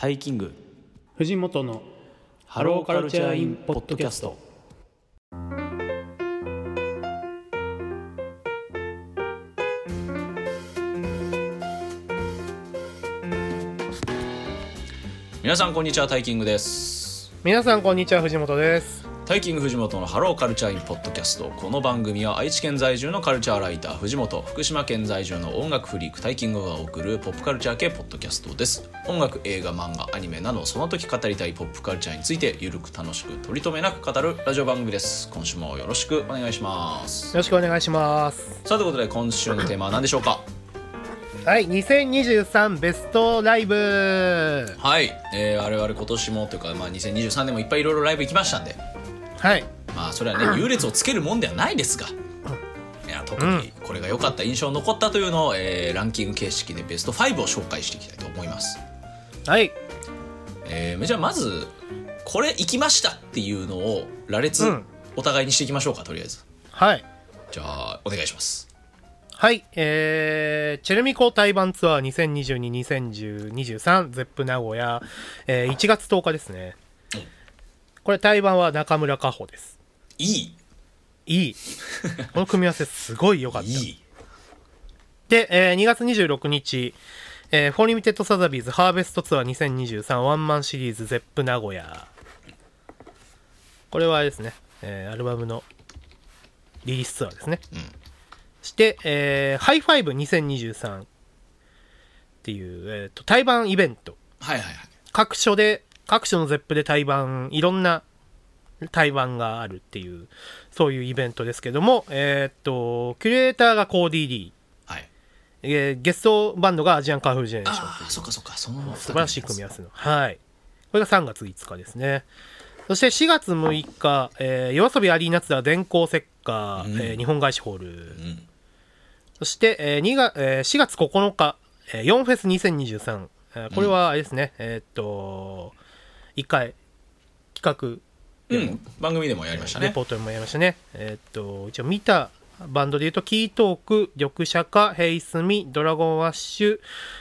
タイキング。藤本のハローカルチャーインポッドキャスト。皆さんこんにちは。タイキングです。皆さんこんにちは。藤本ですタイキング藤本のハローカルチャーインポッドキャスト。この番組は愛知県在住のカルチャーライター藤本福島県在住の音楽フリークタイキングが送るポップカルチャー系ポッドキャストです。音楽映画漫画アニメなどその時語りたいポップカルチャーについてゆるく楽しく取り留めなく語るラジオ番組です。今週もよろしくお願いします。よろしくお願いします。さあということで今週のテーマは何でしょうか？はい2023ベストライブ。はい、えー、我々今年もというか、まあ、2023年もいっぱいいろいろライブ行きましたんではい。まあそれはね 優劣をつけるもんではないですが、いや特にこれが良かった印象残ったというのを、えーランキング形式でベスト5を紹介していきたいと思います、はい。えーじゃあまずこれ行きましたっていうのを羅列、うん。お互いにしていきましょうかとりあえず。はい。じゃあお願いします。はい。えー、チェルミコ対バンツアー2022-2023ゼップ名古屋、えー、1月10日ですね。うんこれ対バンは中村佳穂です。いい。いい。この組み合わせすごい良かった。いい。で、えー2月26日、えー、フォーリミテッドサザビーズハーベストツアー2023ワンマンシリーズゼップ名古屋。これはあれですね、えーアルバムのリリースツアーですね。うん。そして、えーハイファイブ2023っていう、えーと対バンイベント。はいはいはい。各所で、各所のゼップで対バン、いろんな対バンがあるっていう、そういうイベントですけども、えーっと、キュレーターがコーディー・リー。はい。えーゲストバンドがアジアンカンフージェネレーションああそっかそっかその素晴らしい組み合わせの。はい。これが3月5日ですね。そして4月6日、えー、 YOASOBIアリーナツアー電光石火、うん。えー日本ガイシホール、うん。そして、えー2がえー4月9日、えー、 YONフェス2023、えーこれはあれですね、えーっと1回企画うん、番組でもやりましたねレポートでもやりましたね。えーっと、一応見たバンドで言うと、キートーク、緑シャカ、ヘイスミ、ドラゴンワッシュ、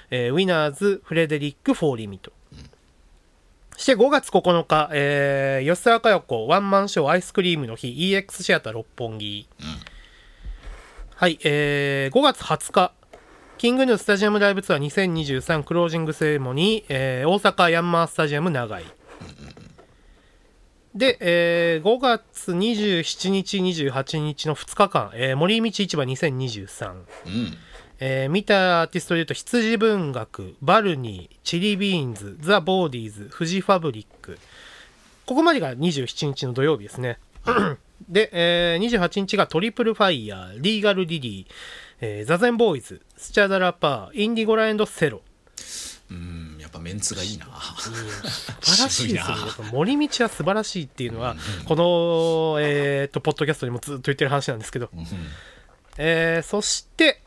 えーウィナーズ、フレデリック、フォーリミト。そして5月9日、えー吉沢佳代子、ワンマンショーアイスクリームの日、EX シアター六本木。はい、えー5月20日、キングヌースタジアムライブツアー2023クロージングセレモニー、えー大阪ヤンマースタジアム長井。で、えー5月27日、28日の2日間、えー森道市場2023。うんえー見たアーティストで言うと、羊文学、バルニー、チリビーンズ、ザ・ボーディーズ、フジファブリック。ここまでが27日の土曜日ですね。で、えー28日がトリプルファイヤー、リーガル・リリー、えーザゼンボーイズ、スチャダラパー、インディゴラエンド・セロ。うんやっぱメンツがいいな。素晴らしいですよね。森道は素晴らしいっていうのは、この、えー、とポッドキャストでもずっと言ってる話なんですけど、うんえーそして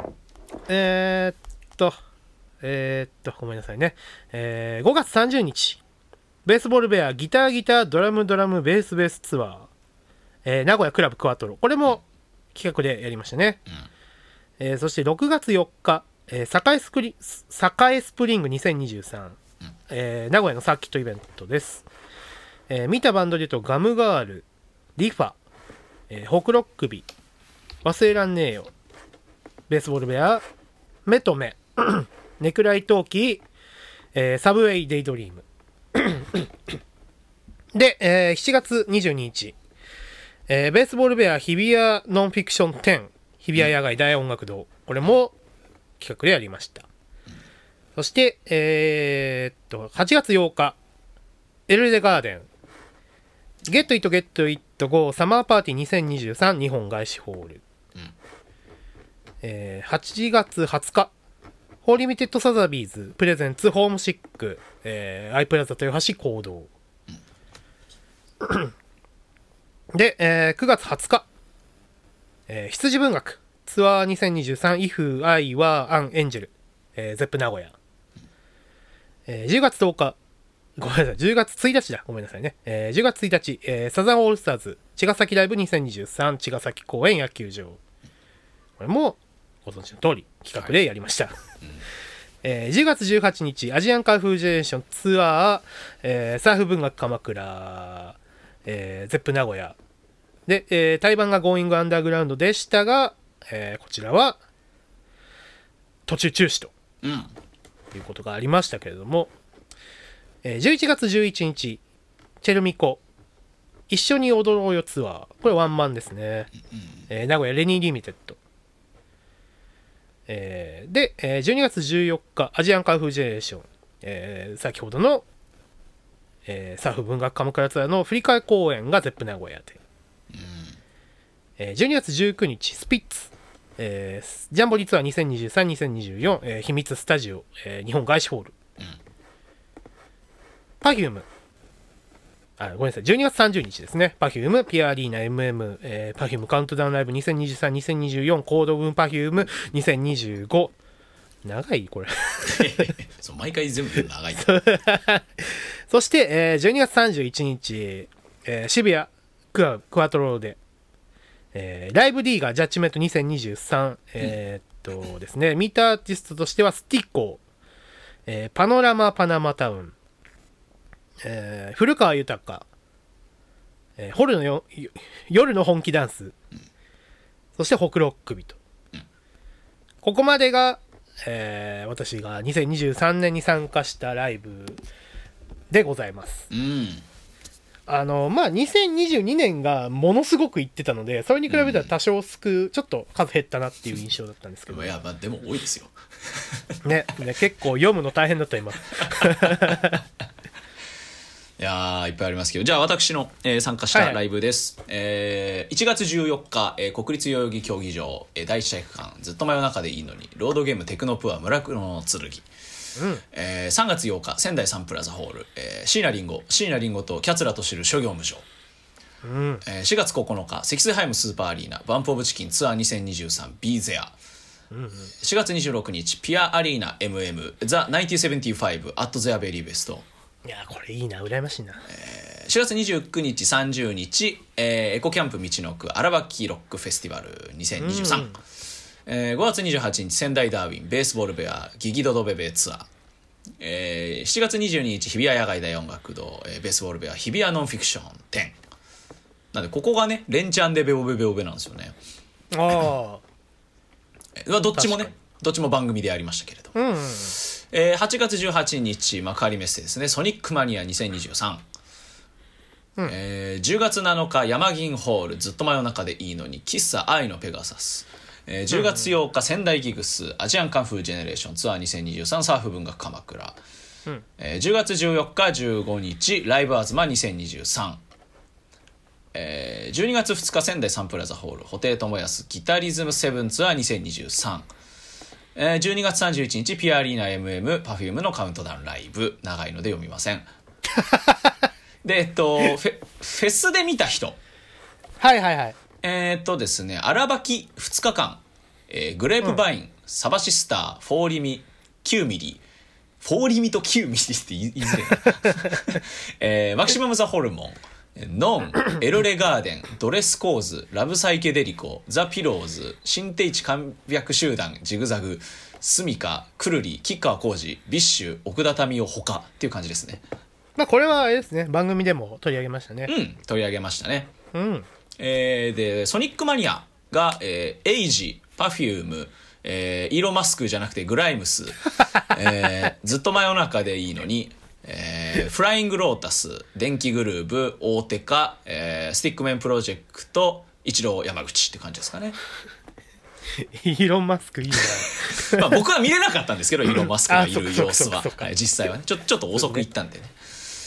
えーっとえーっとごめんなさいね、えー5月30日ベースボールベアギターギタードラムドラムベースベースツアー、えー名古屋クラブクワトロ。これも企画でやりましたね、えーそして6月4日、えー、栄スクリ栄スプリング2023、えー名古屋のサーキットイベントです、えー見たバンドで言うとガムガールリファ、えーホクロックビ。忘れらんねえよ。ベースボールベア目と目ネクライトーキー、えーサブウェイデイドリーム。で、えー7月22日、えーベースボールベアー日比谷ノンフィクション10日比谷野外大音楽堂。これも企画でやりました。そして、えーっと8月8日エルレガーデン Get it Get it Go サマーパーティー2023日本ガイシホール、えー8月20日フォーリミテッドサザビーズ presents ホームシック、えーアイプラザ豊橋講堂、で、えー9月20日、えー羊文学ツアー 2023if I were an angel、えー、ゼップ名古屋、えー10月10日。ごめんなさい、10月1日だ。ごめんなさいね。えー10月1日、えーサザンオールスターズ、茅ヶ崎ライブ2023、茅ヶ崎公園野球場。これも、ご存知の通り、企画でやりました。えー10月18日アジアンカーフージェネレーションツアー、えーサーフ文学鎌倉、えーゼップ名古屋で、えー対バンが Going Underground でしたが、えーこちらは途中中止とうん。いうことがありましたけれども、えー11月11日チェルミコ一緒に踊ろうよツアー。これワンマンですね、えー名古屋レニーリミテッド。えーで、えー12月14日アジアンカンフージェネレーション、えー先ほどの、えーサーフ文学鎌倉ツアーの振り替え公演がゼップ名古屋で、えー12月19日スピッツ、えージャンボリツアー2023-2024、えー秘密スタジオ、えー日本外資ホール、パフュームあごめんなさい。12月30日ですね。Perfume ピアアリーナ MM、えー、Perfume カウントダウンライブ2023-2024コード分 Perfume 2025長いこれ。そう毎回全部長い。そして、えー12月31日、えー渋谷クアクワトロで、えーライブ D がジャッジメント2023、えーっとですね、ミーターアーティストとしてはスティッコー、えーパノラマパナマタウン、えー古川豊、えーホルのよ夜の本気ダンス、そしてホクロックビと。ここまでが、えー私が2023年に参加したライブでございます。うんあのまあ2022年がものすごくいってたのでそれに比べたら多少少ちょっと数減ったなっていう印象だったんですけど。いやまあでも多いですよ。ねね結構読むの大変だと思いますいやーいっぱいありますけど。じゃあ私の、えー参加しはいはい。たライブです、えー1月14日、えー国立代々木競技場、えー第一体育館。ずっと真夜中でいいのにロードゲームテクノプア叢雲のつるぎ、えー3月8日仙台サンプラザホール、えー椎名林檎椎名林檎と彼奴等と知る諸行無常うん。えー4月9日積水ハイムスーパーアリーナバンプオブチキンツアー 2023 be there。4月26日ピアアリーナ MM The 1975 at their very best いやこれいいな羨ましいな。4月29日30日、えーエコキャンプ道のく荒垣ロックフェスティバル2023、えー5月28日仙台ダーウィンベースボールベアギギドドベベツアー、えー7月22日日比谷野外大音楽堂、えーベースボールベア日比谷ノンフィクション10なんでここがね連チャンでベオベベオベなんですよね。あえーどっちもねどっちも番組でやりましたけれども、あうん。えー8月18日幕張メッセですね。ソニックマニア2023、えー10月7日山銀ホールずっと真夜中でいいのに喫茶愛のペガサス、えー10月8日仙台ギグスアジアンカンフージェネレーションツアー2023サーフ文学鎌倉、えー10月14日15日ライブアズマ2023えー12月2日仙台サンプラザホール布袋寅泰ギタリズムセブンツアー2023えー12月31日ピアアリーナ MM パフュームのカウントダウンライブ。長いので読みません。でえっとフェフェスで見た人。はいはいはいえーっとですね荒ばき2日間、えーグレープバイン、サバシスターフォーリミ9ミリ。フォーリミと9ミリって 言いづらいな、えーマキシマム・ザ・ホルモンノン、エルレガーデン、ドレスコーズ、ラブサイケデリコ、ザ・ピローズ、新天地簡略集団、ジグザグ、スミカ、くるり、吉川晃司、ビッシュ、奥田民生、他っていう感じですね。まあこれはあれですね。番組でも取り上げましたね。うん、取り上げましたね。うんえーで、ソニックマニアが、えーエイジ、パフューム、えーイーロン・マスクじゃなくてグライムス、えーずっと真夜中でいいのに、えーフライング・ロータス、電気グルーブ、大手か、えースティックメンプロジェクト、一郎山口って感じですかね。イーロン・マスクいいな まあ僕は見れなかったんですけど、イーロン・マスクがいる様子は 実際はね。ちょちょっと遅く行ったんでね。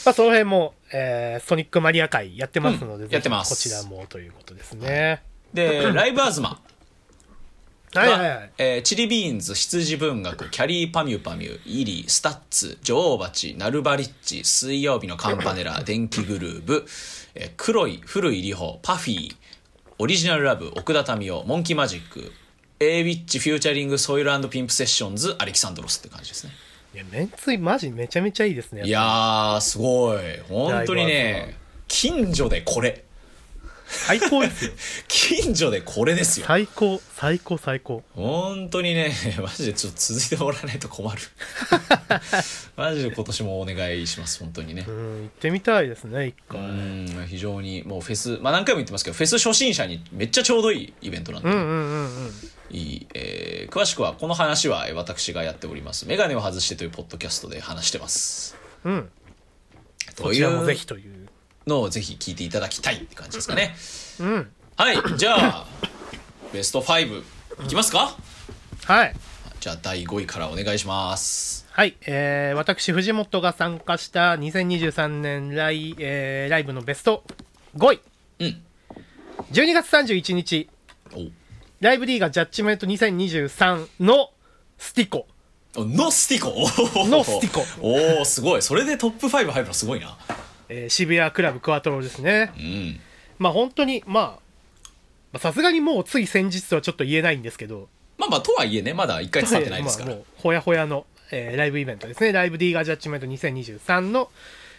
まあその辺も、えーソニックマニア会やってますので、うんやってます。こちらもということですね。で、ライブアズマ。はいはいはい。えーチリビーンズ羊文学キャリーパミュパミュイリースタッツ女王蜂ナルバリッチ水曜日のカンパネラ 電気グルーブ、えー黒い古いリホパフィーオリジナルラブ奥田民生モンキーマジック A ウィッチフューチャリングソイルピンプセッションズアレキサンドロスって感じですねいやめんついマジめちゃめちゃいいですねいやーすごい。本当にね近所でこれ最高ですよ近所でこれですよ。最高最高最高。本当にねマジでちょっと続いてもらわないと困る。マジで今年もお願いします本当にね。うん行ってみたいですね一う回ん非常にもうフェスまあ何回も言ってますけどフェス初心者にめっちゃちょうどいいイベントなんで、うんうんうんうんいい、えー詳しくはこの話はえー私がやっております「メガネを外して」というポッドキャストで話してます。うん。といこちらもぜうひというのをぜひ聞いていただきたいって感じですかね。うん。はいじゃあベスト5いきますか？はい。じゃあ第5位からお願いします。はい、えー、私藤本が参加した2023年ライ,、えーライブのベスト5位。うん。12月31日。おライブ D がジャッジメント2023のスティコ。おノスティコ？おーノスティコ。おおすごい。それでトップ5入るのすごいな。えー渋谷クラブクワトロですね。うん。まあ本当にまあまあさすがにもうつい先日とはちょっと言えないんですけど。まあまあとはいえねまだ1回経ってないですから、まあもうほやほやの、えーライブイベントですね。ライブ D がジャッジメント2023の、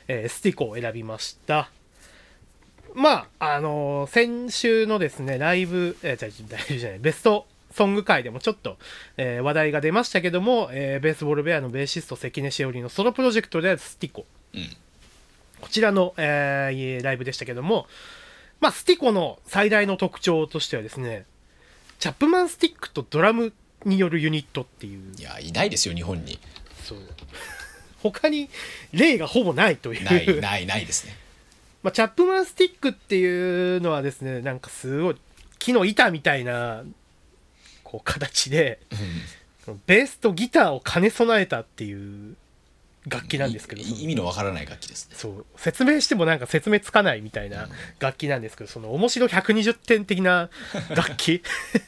えースティコを選びましたまああのー先週のですねライブ、えー、じゃあライブじゃないベストソング界でもちょっと、えー話題が出ましたけども、えーベースボールベアのベーシスト関根しおりのソロプロジェクトであるスティコ。うん。こちらの、えーライブでしたけども、まあ、スティコの最大の特徴としてはですね、チャップマンスティックとドラムによるユニットっていう、いやいないですよ日本に。そう。他に例がほぼないという。ないないないですねまあ、チャップマンスティックっていうのはですね、なんかすごい木の板みたいな、こう形で、ベースとギターを兼ね備えたっていう楽器なんですけど、い意味のわからない楽器ですね。そう。説明してもなんか説明つかないみたいな楽器なんですけどその面白120点的な 楽器。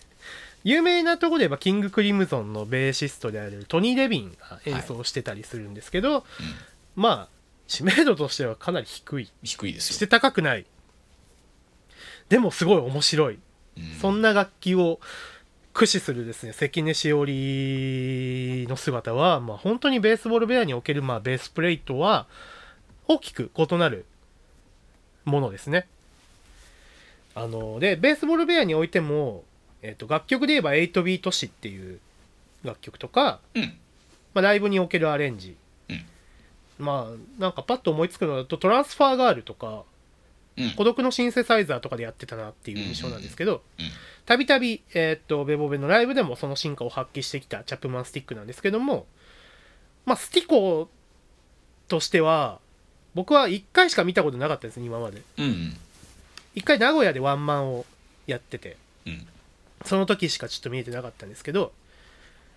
有名なところで言えばキング・クリムゾンのベーシストであるトニー・レビンが演奏してたりするんですけど、まあ知名度としてはかなり低い。低いですよ。して高くない。でもすごい面白い、そんな楽器を駆使するですね関根しおりの姿は、まあ、本当にベースボールベアにおける、まあ、ベースプレイとは大きく異なるものですね。あのでベースボールベアにおいても、えっと楽曲で言えば8ビート詞っていう楽曲とか、うん。まあ、ライブにおけるアレンジ、うんまあなんかパッと思いつくのだとトランスファーガールとかうん。孤独のシンセサイザーとかでやってたなっていう印象なんですけどうんたびたびえーっとベボベのライブでもその進化を発揮してきたチャップマンスティックなんですけどもまあスティコとしては僕は1回しか見たことなかったですね今まで。うん1回名古屋でワンマンをやっててうん。その時しかちょっと見えてなかったんですけど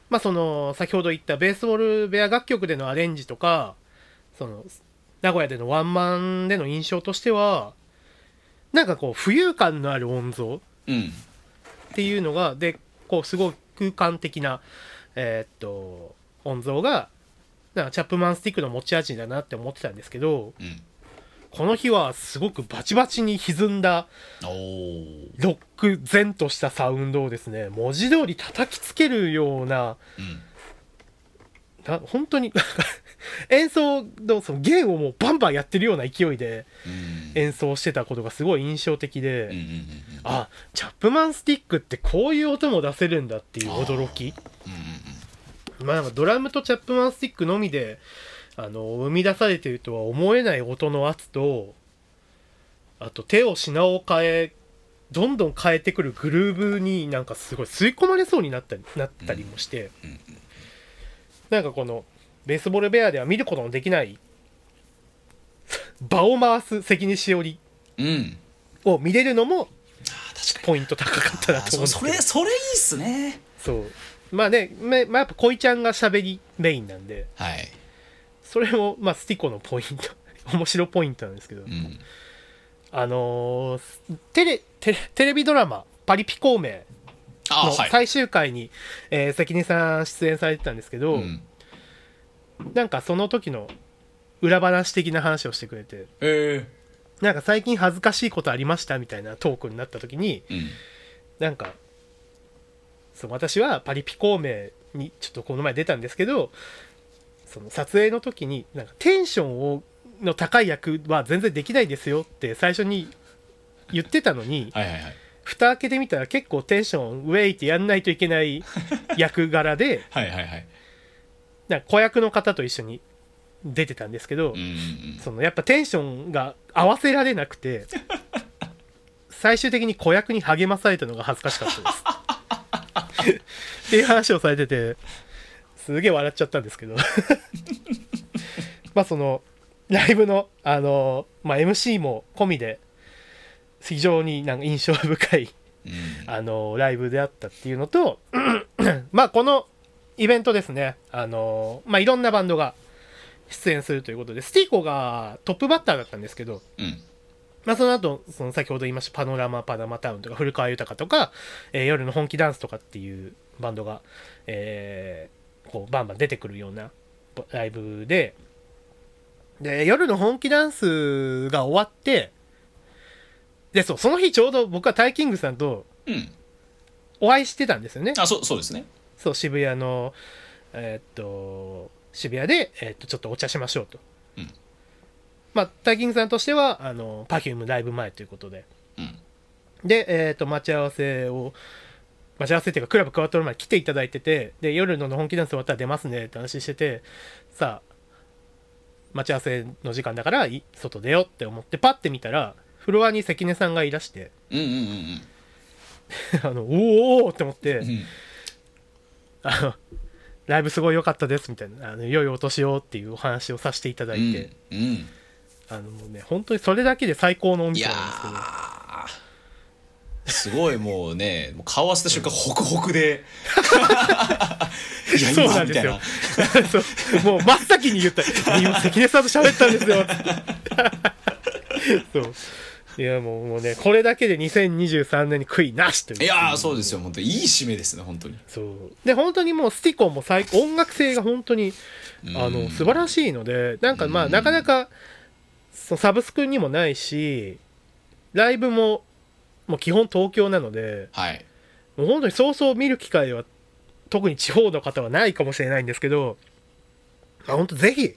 まあその先ほど言ったベースボールベア楽曲でのアレンジとかその名古屋でのワンマンでの印象としてはなんかこう浮遊感のある音像うん。っていうのがでこうすごい空間的なえーっと音像がなんかチャップマンスティックの持ち味だなって思ってたんですけどうん。この日はすごくバチバチに歪んだロック前としたサウンドをですね文字通り叩きつけるようなうん。な本当に演奏のその弦をもうバンバンやってるような勢いでうん。演奏してたことがすごい印象的で、あチャップマンスティックってこういう音も出せるんだっていう驚き。うんまあなんかドラムとチャップマンスティックのみであの生み出されているとは思えない音の圧とあと手を品を変えどんどん変えてくるグルーブになんかすごい吸い込まれそうになったりなったりもして、なんかこのベースボールベアでは見ることのできない。場を回す関根しおり。を見れるのもあー確かポイント高かったなと思うんですけど。そそれそれいいっすね。そう。まあね、めまあ、やっぱ恋ちゃんが喋りメインなんで。はい。それも、まあ、スティコのポイント。面白ポイントなんですけど、うん。あのーテレテレテレビドラマ「パリピ孔明」のあはい。最終回に、えー関根さん出演されてたんですけど、うんなんかその時の裏話的な話をしてくれてえなんか最近恥ずかしいことありましたみたいなトークになった時にえうん。なんかそう私はパリピ孔明にちょっとこの前出たんですけどその撮影の時になんかテンションをの高い役は全然できないですよって最初に言ってたのにはいはいはい。蓋開けてみたら結構テンションウェイってやんないといけない役柄で はいはいはいなんか子役の方と一緒に出てたんですけど、そのやっぱテンションが合わせられなくて 最終的に子役に励まされたのが恥ずかしかったです。っていう話をされててすげえ笑っちゃったんですけど。まあそのライブのあの、まあ、MC も込みで非常になんか印象深いうん。あのライブであったっていうのと まあこのイベントですね。あのまあいろんなバンドが出演するということでスティーコがトップバッターだったんですけど、うん。まあ、その後その先ほど言いましたパノラマパナマタウンとか古川豊とか、えー夜の本気ダンスとかっていうバンドが、えーこうバンバン出てくるようなライブでで夜の本気ダンスが終わってでそうその日ちょうど僕はタイキングさんとうん。お会いしてたんですよね。あそうそうですねそう渋谷のえーっと渋谷で、えーっとちょっとお茶しましょうと、うん。まあタイキングさんとしてはあの Perfume ライブ前ということで。うん。で、えーっと待ち合わせを待ち合わせっていうかクラブクワトロまで来ていただいててで夜の本気ダンス終わったら出ますねって話しててさあ待ち合わせの時間だからい外出ようって思ってパッて見たらフロアに関根さんがいらして。うんうんうん あのおーおーって思って、うんうんあ のライブすごい良かったですみたいなあの良いお年をっていうお話をさせていただいて、うんうん。あのもうね本当にそれだけで最高のお店なんですけど。ー。すごいもうねもう顔合わせた瞬間ホクホクで。いやそう今なんですよ。もう真っ先に言った。今関根さんと喋ったんですよ。そういやもうもうねこれだけで2023年に悔いなしという。いやーそうですよ。本当にいい締めですね本当に。そう。で本当にもうスティコンも最音楽性が本当にあうん。の素晴らしいのでなんかまあうん。なかなかそのサブスクにもないしライブももう基本東京なのではい。もう本当にそうそう見る機会は特に地方の方はないかもしれないんですけど、まあ、本当ぜひ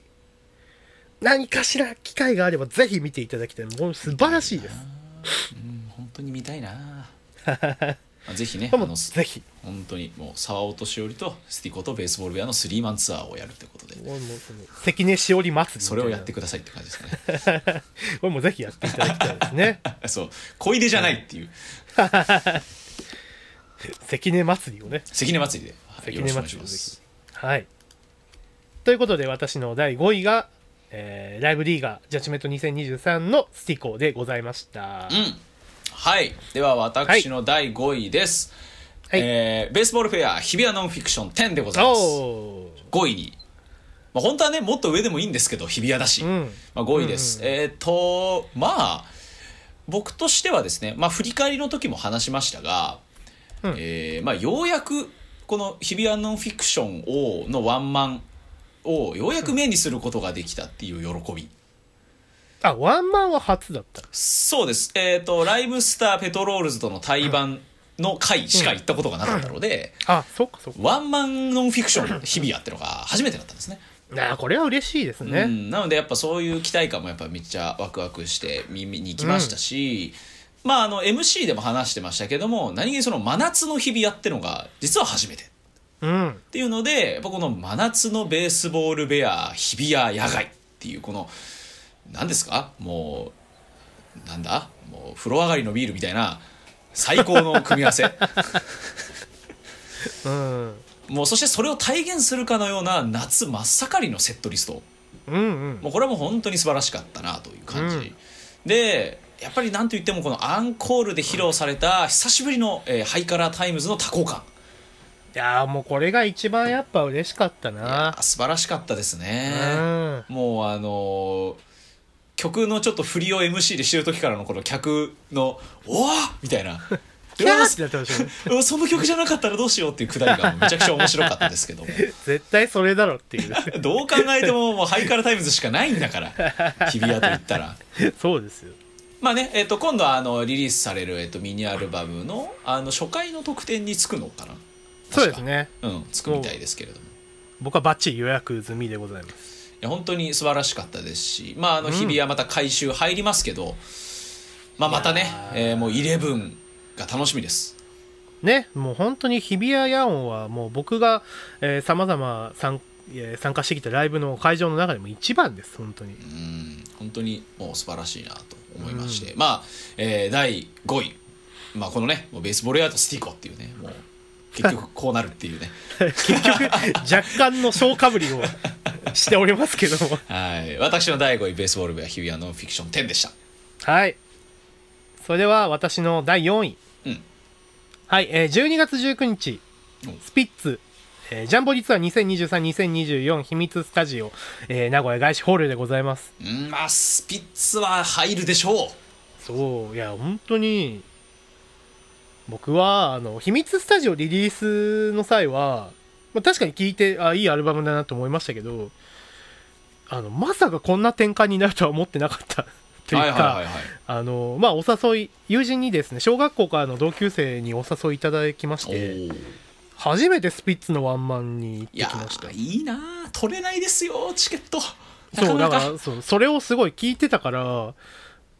何かしら機会があればぜひ見ていただきたい。もう素晴らしいです。うん本当に見たいな。まあぜひねあのぜひ。本当にもう沢お年寄りとスティコとベースボール部屋のスリーマンツアーをやるってことで。関根しおり祭りそれをやってくださいって感じですかね。これもぜひやっていただきたいですね。そう。小出でじゃないっていう。関根祭りをね。関根祭りで、はい、関根祭りをはい。ということで私の第5位が、えーライブリーガージャッジメント2023のスティコでございました、うん。はい。では私の第5位です、はい。えーベースボールフェア日比谷ノンフィクション10でございます。お5位に、まあ、本当はねもっと上でもいいんですけど日比谷だし、うん。まあ、5位です、えっ、とまあ僕としてはですね、まあ、振り返りの時も話しましたが、うん。えーまあ、ようやくこの日比谷ノンフィクションをのワンマンをようやく目にすることができたっていう喜び、あワンマンは初だったそうです。えっ、とライブスターペトロールズとの対バンの回しか行ったことがなかったので、あそっかそっか。ワンマンノンフィクション日比谷ってのが初めてだったんですね。あこれは嬉しいですね、うん、なのでやっぱそういう期待感もやっぱめっちゃワクワクして見に行きましたし、まああの MC でも話してましたけども何気にその真夏の日々やってのが実は初めて。っうん。ていうのでやっぱこの真夏のベースボールベア日比谷野外っていうこの何ですか？もうなんだ？もう風呂上がりのビールみたいな最高の組み合わせ。うん。もうそしてそれを体現するかのような夏真っ盛りのセットリスト。うんうん。もうこれはもう本当に素晴らしかったなという感じ、うん。でやっぱりなんといってもこのアンコールで披露された久しぶりの、えーハイカラータイムズの多幸感いやーもうこれが一番やっぱ嬉しかったな。ー素晴らしかったですうね、ん。もうあのー曲のちょっと振りを MC でしてる時からのこの客の「おわみたいな 「キャーってなってましたよね。その曲じゃなかったらどうしようっていうくだりがめちゃくちゃ面白かったですけども。絶対それだろっていう。どう考えてももうハイカラタイムズしかないんだから日比谷と言ったら。そうですよ。まあね、えっと今度はあのリリースされる、えっとミニアルバムのあの初回の特典につくのかなそうですね。うんつくみたいですけれども。僕はバッチリ予約済みでございます。いや本当に素晴らしかったですしまああのうん。日比谷また回収入りますけど、まあまたね、えーもう11が楽しみです。ねもう本当に日比谷野音はもう僕がさまざま参えー参加してきたライブの会場の中でも一番です本当に。うん本当にもう素晴らしいなと思いまして、まあ、えー第5位、まあ、このねもうベースボールアートスティコっていうね結局こうなるっていうね。結局若干の小かぶりをしておりますけども。はい。私の第5位ベースボール部は日比谷ノンフィクション10でした。はい。それでは私の第4位、うん。はい、えー12月19日うんスピッツ、えージャンボリツアー2023-2024秘密スタジオ、えー名古屋外資ホールでございます。うん。まあスピッツは入るでしょそう。いや本当に僕はあの秘密スタジオリリースの際は、まあ、確かに聴いてあいいアルバムだなと思いましたけどあのまさかこんな展開になるとは思ってなかった とういうか、まあお誘い友人にですね小学校からの同級生にお誘いいただきましおてー。初めてスピッツのワンマンに行ってきました。ーいいなー取れないですよチケット。そうだなからそうそれをすごい聞いてたから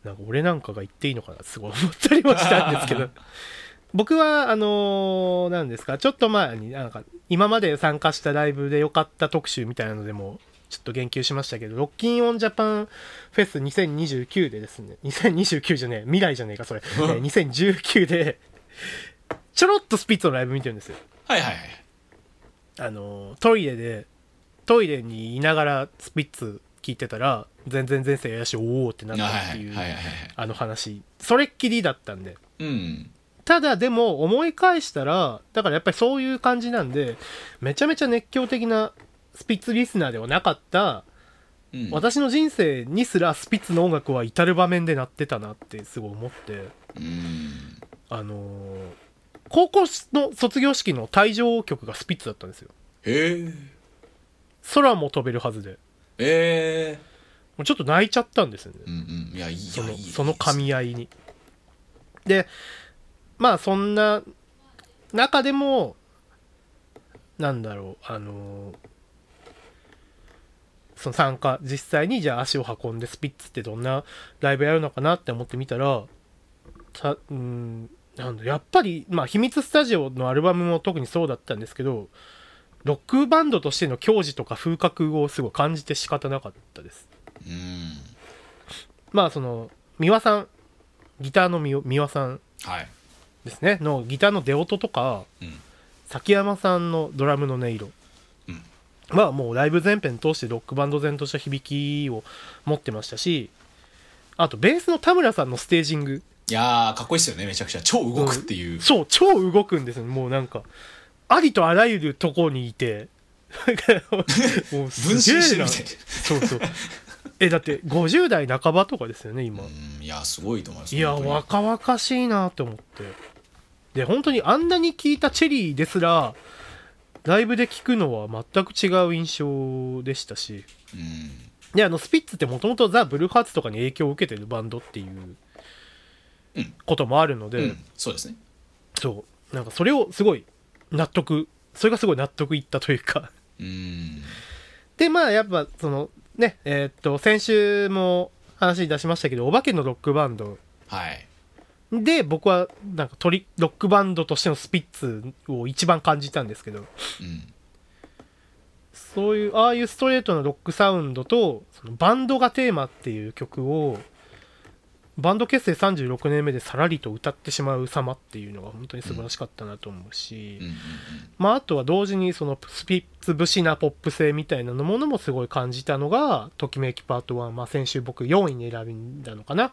なんか俺なんかが言っていいのかなすごい思ったりもしたんですけど 僕はあのーなんですかちょっと前になんか今まで参加したライブで良かった特集みたいなのでもちょっと言及しましたけどロッキンオンジャパンフェス2029でですね2029じゃねえ未来じゃねえかそれ、えー2019でちょろっとスピッツのライブ見てるんですよ。はいはいはい。あのトイレでトイレにいながらスピッツ聞いてたら全然前世やしおおってなっはいたっていうあの話。それっきりだったんで。うんただでも思い返したらだからやっぱりそういう感じなんでめちゃめちゃ熱狂的なスピッツリスナーではなかったうん。私の人生にすらスピッツの音楽は至る場面で鳴ってたなってすごい思って。うん。あのー高校の卒業式の退場曲がスピッツだったんですよ。へえ。空も飛べるはずで。え。もうちょっと泣いちゃったんですよね。ー、うんうん。いやいいそのその噛み合いに。でまあそんな中でもなんだろうあのその参加実際にじゃあ足を運んでスピッツってどんなライブやるのかなって思ってみたらたうんなんだやっぱりまあ秘密スタジオのアルバムも特にそうだったんですけどロックバンドとしての矜持とか風格をすごい感じて仕方なかったです。うん。まあその三輪さんギターの三三輪さん。はいですね。のギターの出音とかうん。崎山さんのドラムの音色、うん。まあもうライブ全編通してロックバンド全とした響きを持ってましたしあとベースの田村さんのステージング。いやーかっこいいっすよね。めちゃくちゃ超動くっていう、そう超動くんですよもうなんかありとあらゆるとこにいて。もうす分身げえなそうそう。えだって50代半ばとかですよね今、うん。いやすごいと思います。いや若々しいなと思ってで本当にあんなに聴いたチェリーですらライブで聴くのは全く違う印象でしたし。うん。であのスピッツってもともとザ・ブルーハーツとかに影響を受けてるバンドっていううん。こともあるので、うん、そうですね。そう。なんかそれをすごい納得それがすごい納得いったというか。うん。でまあやっぱそのねえーっと先週も話に出しましたけどお化けのロックバンド。はいで僕はなんかトリロックバンドとしてのスピッツを一番感じたんですけど。うんそういうああいうストレートなロックサウンドとそのバンドがテーマっていう曲をバンド結成36年目でさらりと歌ってしまう様っていうのが本当に素晴らしかったなと思うし、うんうんまあ、あとは同時にそのスピッツ節なポップ性みたいなものもすごい感じたのが「ときめきパート1」まあ、先週僕4位に選んだのかな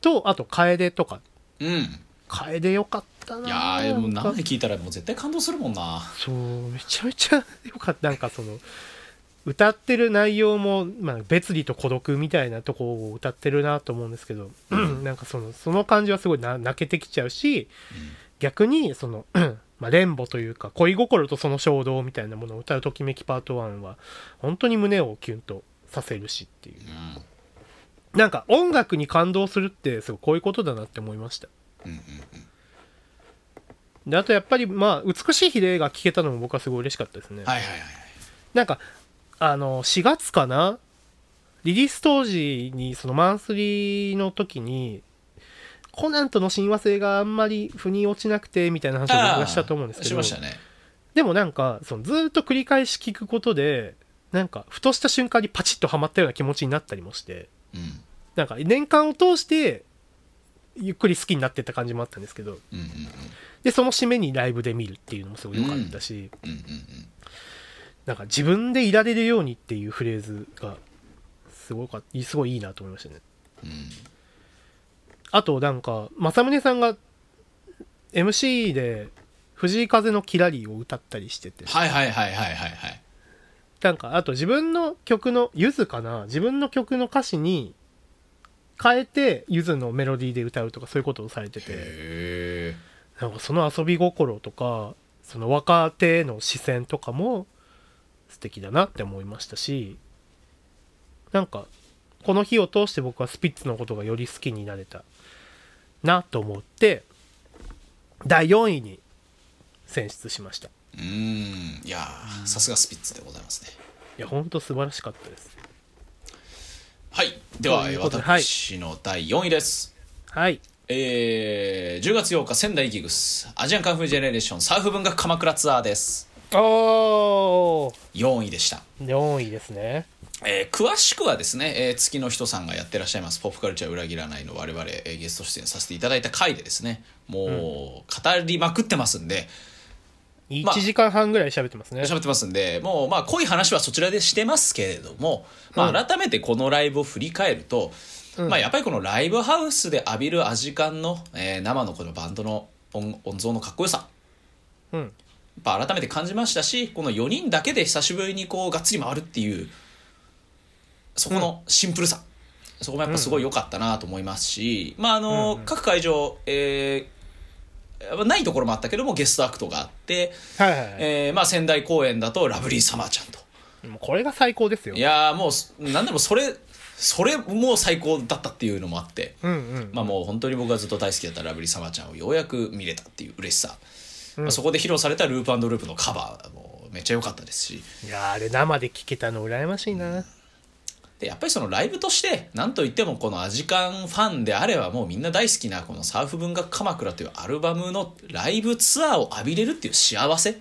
とあと「楓」とか。うん。うん「楓」よかったないやーもうなんか。生で聞いたらもう絶対感動するもんな。そうめちゃめちゃよかったなんかその。歌ってる内容も、まあ、別離と孤独みたいなとこを歌ってるなと思うんですけど、なんかそのその感じはすごいな泣けてきちゃうし逆にその、まあ、連母というか恋心とその衝動みたいなものを歌う「ときめきパート1」は本当に胸をキュンとさせるしっていう。うんなんか音楽に感動するってすごいこういうことだなって思いました。うんうんであとやっぱりまあ美しい比例が聴けたのも僕はすごい嬉しかったですね、はいはいはいなんかあの4月かな？リリース当時にそのマンスリーの時にコナンとの親和性があんまり腑に落ちなくてみたいな話を僕がしたと思うんですけど。しましたね。でもなんかそのずーっと繰り返し聞くことでなんかふとした瞬間にパチッとはまったような気持ちになったりもして。うんなんか年間を通してゆっくり好きになってった感じもあったんですけど。うんうんでその締めにライブで見るっていうのもすごい良かったし、うんうんうん。なんか自分でいられるようにっていうフレーズがすごかすごいいいなと思いましたね。うん。あとなんか正宗さんが MC で藤井風の「キラリ」を歌ったりしてて。はいはいはいはいはいはい。なんかあと自分の曲のゆずかな自分の曲の歌詞に変えてゆずのメロディーで歌うとかそういうことをされてて。へなんかその遊び心とかその若手への視線とかも素敵だなって思いましたし。なんかこの日を通して僕はスピッツのことがより好きになれたなと思って第4位に選出しました。えうん。いやーさすがスピッツでございますね。いやほんと素晴らしかったですはい。では私の第4位です、はい。えー10月8日仙台ギグスアジアンカンフージェネレーションサーフ文学鎌倉ツアーです。おー。4位でした。4位ですね。えー詳しくはですね、えー月の人さんがやってらっしゃいます「ポップカルチャー裏切らない」の我々、えーゲスト出演させていただいた回でですねもう語りまくってますんでまあ1時間半ぐらい喋ってますね、喋ってますんでもうまあ濃い話はそちらでしてますけれども、まあ、改めてこのライブを振り返ると、うん。まあ、やっぱりこのライブハウスで浴びるアジカンの、えー生のこのバンドの音音像のかっこよさ。うん。やっぱ改めて感じましたしこの4人だけで久しぶりにこうがっつり回るっていうそこのシンプルさ、そこもやっぱすごい良かったなと思いますし、まああの、うんうん。各会場、えーないところもあったけどもゲストアクトがあって、はいはいはい、えーまあ、仙台公演だとラブリーサマーちゃんと。もうこれが最高ですよ。いやーもうなんでもそれそれもう最高だったっていうのもあって、うんうん。まあ、もう本当に僕がずっと大好きだったラブリーサマーちゃんをようやく見れたっていう嬉しさ、うん。まあ、そこで披露されたループループのカバーもめっちゃ良かったですし。いやーあれ生で聴けたの羨ましいなでやっぱりそのライブとして何といってもこのアジカンファンであればもうみんな大好きなこのサーフ文学鎌倉というアルバムのライブツアーを浴びれるっていう幸せ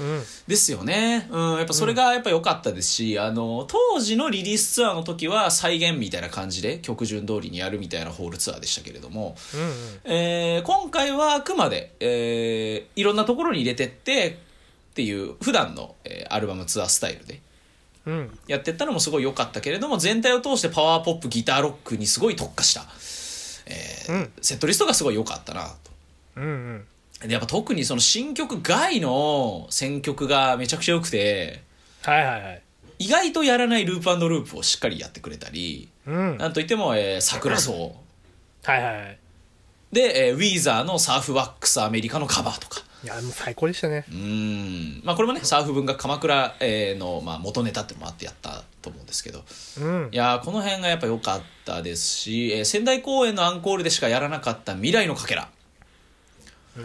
うん。ですよね。うん、やっぱそれがやっぱ良かったですし、あの、当時のリリースツアーの時は再現みたいな感じで曲順通りにやるみたいなホールツアーでしたけれども、うんうん。えー今回はあくまで、えーいろんなところに入れてってっていう普段の、えーアルバムツアースタイルでうんやってったのもすごい良かったけれども全体を通してパワーポップギターロックにすごい特化した、えーうん。セットリストがすごい良かったなと。うんうん。でやっぱ特にその新曲外の選曲がめちゃくちゃ良くてはいはいはい。意外とやらないループループをしっかりやってくれたりうん。なんといっても、えー、桜草はいはいはい。で、えー Weezerのサーフワックスアメリカのカバーとかいやもう最高でしたね。うーん。まあこれもねサーフ文学鎌倉、えーの、まあ、元ネタってのもあってやったと思うんですけど。うん。いやーこの辺がやっぱ良かったですし、えー仙台公演のアンコールでしかやらなかった未来のかけら。こ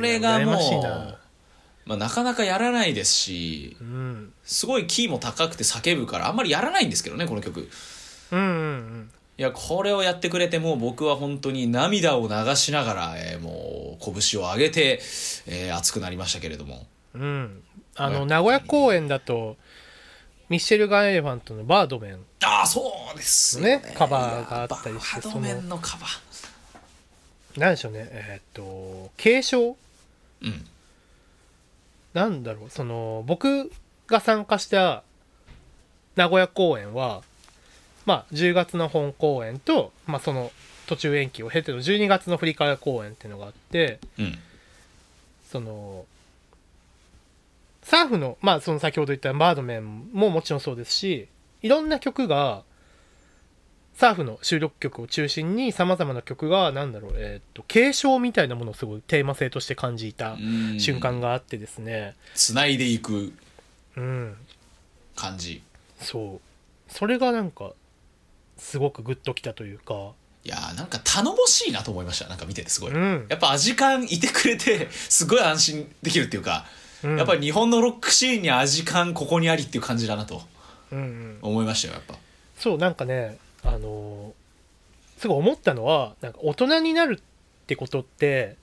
れがもうまあ、なかなかやらないですしうん。すごいキーも高くて叫ぶからあんまりやらないんですけどねこの曲。うんうんうんいやこれをやってくれてもう僕は本当に涙を流しながら、えーもう拳を上げて、えー熱くなりましたけれども。うん。あの名古屋公演だとミッシェルガン・エレファントの「バードメン。ああそうですよね。ねカバーがあったりしてバードメンの。カバー」なんでしょうねえーっと継承？うん。なんだろうその僕が参加した名古屋公演はまあ10月の本公演と、まあ、その途中延期を経ての12月の振り替え公演っていうのがあってうん。そのサーフのまあその先ほど言ったバードメンももちろんそうですしいろんな曲がサーフの収録曲を中心にさまざまな曲がなんだろうえーっと継承みたいなものをすごいテーマ性として感じたうん。瞬間があってですね。つないでいくうん。感じ。そう。それがなんかすごくグッときたというか。いやーなんか頼もしいなと思いました。なんか見ててすごい、うん。やっぱアジカンいてくれてすごい安心できるっていうか、うん。やっぱり日本のロックシーンにアジカンここにありっていう感じだなとうんうん。思いましたよやっぱ。そうなんかねあのーすごい思ったのはなんか大人になるってことって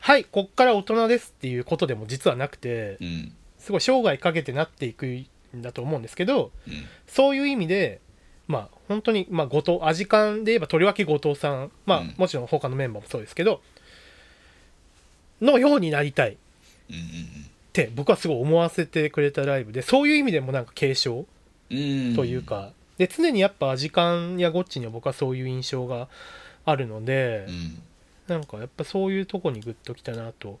はいこっから大人ですっていうことでも実はなくてうん。すごい生涯かけてなっていくんだと思うんですけどうん。そういう意味でまあ本当にまあ後藤味感で言えばとりわけ後藤さんまあうん。もちろん他のメンバーもそうですけどのようになりたい。って僕はすごい思わせてくれたライブ。でそういう意味でもなんか継承うんうん。というか、で常にやっぱ味感やゴッチには僕はそういう印象があるので、うん。なんかやっぱそういうとこにグッときたなと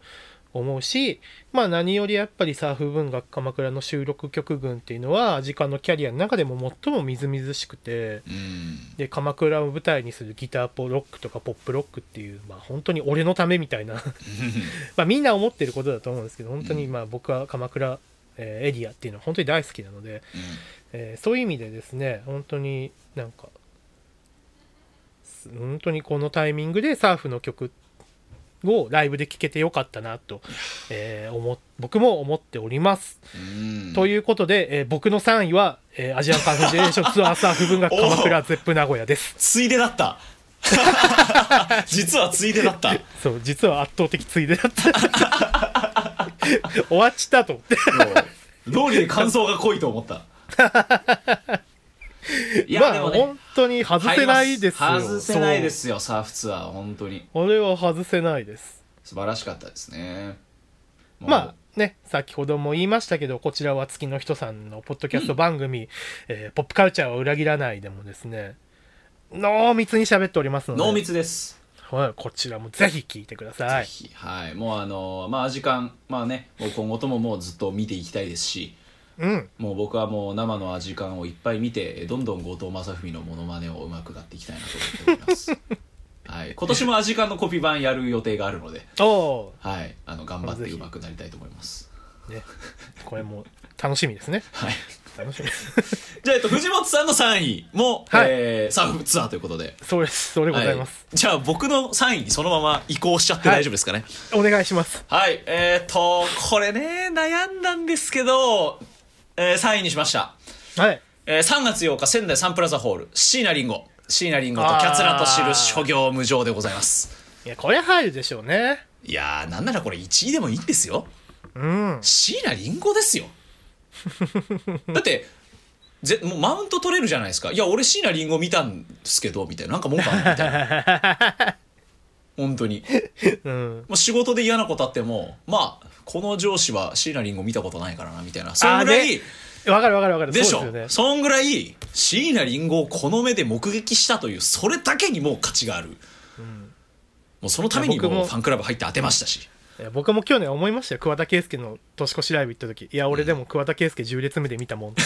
思うしまあ何よりやっぱりサーフ文学鎌倉の収録曲群っていうのは味感のキャリアの中でも最もみずみずしくてうん。で鎌倉を舞台にするギターポロックとかポップロックっていうまあ本当に俺のためみたいな まあみんな思ってることだと思うんですけど本当にまあ僕は鎌倉、えーエリアっていうのは本当に大好きなので、えーそういう意味でですね本当になんかす本当にこのタイミングでサーフの曲をライブで聴けてよかったなと、えー思っ僕も思っております。うんということで、えー僕の3位は、えーアジアンカンフージェネレーションツアーサーフブンガクカマクラZepp名古屋です。ついでだった 実はついでだったそう実は圧倒的ついでだった。終わっちったと思って。道理で感想が濃いと思った いや、まあでもね本当に外せないですよ。外せないですよサーフツアー本当にそう。俺は外せないです。素晴らしかったですねまあね、先ほども言いましたけど、こちらは月の人さんのポッドキャスト番組、えーポップカルチャーを裏切らないでもですね、濃密に喋っておりますので、濃密ですはい、こちらもぜひ聞いてください。はいもうあのまあ時間まあねもう今後とももうずっと見ていきたいですしうん。もう僕はもう生の時間をいっぱい見てどんどん後藤正文のモノマネをうまくなっていきたいなと思っております はい今年もアジカンのコピー版やる予定があるのでおはいあの頑張ってうまくなりたいと思いますーね、これも楽しみですね。はい楽しみです。じゃあ、えっと、藤本さんの3位も、はいえーサーフツアーということで。そうです。そうでございます。はいじゃあ、僕の3位にそのまま移行しちゃって大丈夫ですかね？お願いします。はい、えーっと、これね、悩んだんですけど、えー3位にしました。はい。えー3月8日、仙台サンプラザホール、椎名林檎。椎名林檎とキャツラと知る諸行無常でございます。いや、これ入るでしょうね。いやー、なんならこれ1位でもいいんですよ。うん。椎名林檎ですよ。だって、ぜもうマウント取れるじゃないですか。いや、俺椎名林檎見たんですけど、みたいな。なんか文句あるみたいな。本当に。うん。もう仕事で嫌なことあっても、まあ、この上司は椎名林檎見たことないからな、みたいな。そんぐらい、わかるわかるわかる。でしょ？そね。そんぐらい、椎名林檎をこの目で目撃したという、それだけにもう価値がある。もうそのためにももうファンクラブ入って当てましたし。僕も去年思いましたよ。桑田佳祐の年越しライブ行った時。いや俺でも桑田佳祐10列目で見たもんって。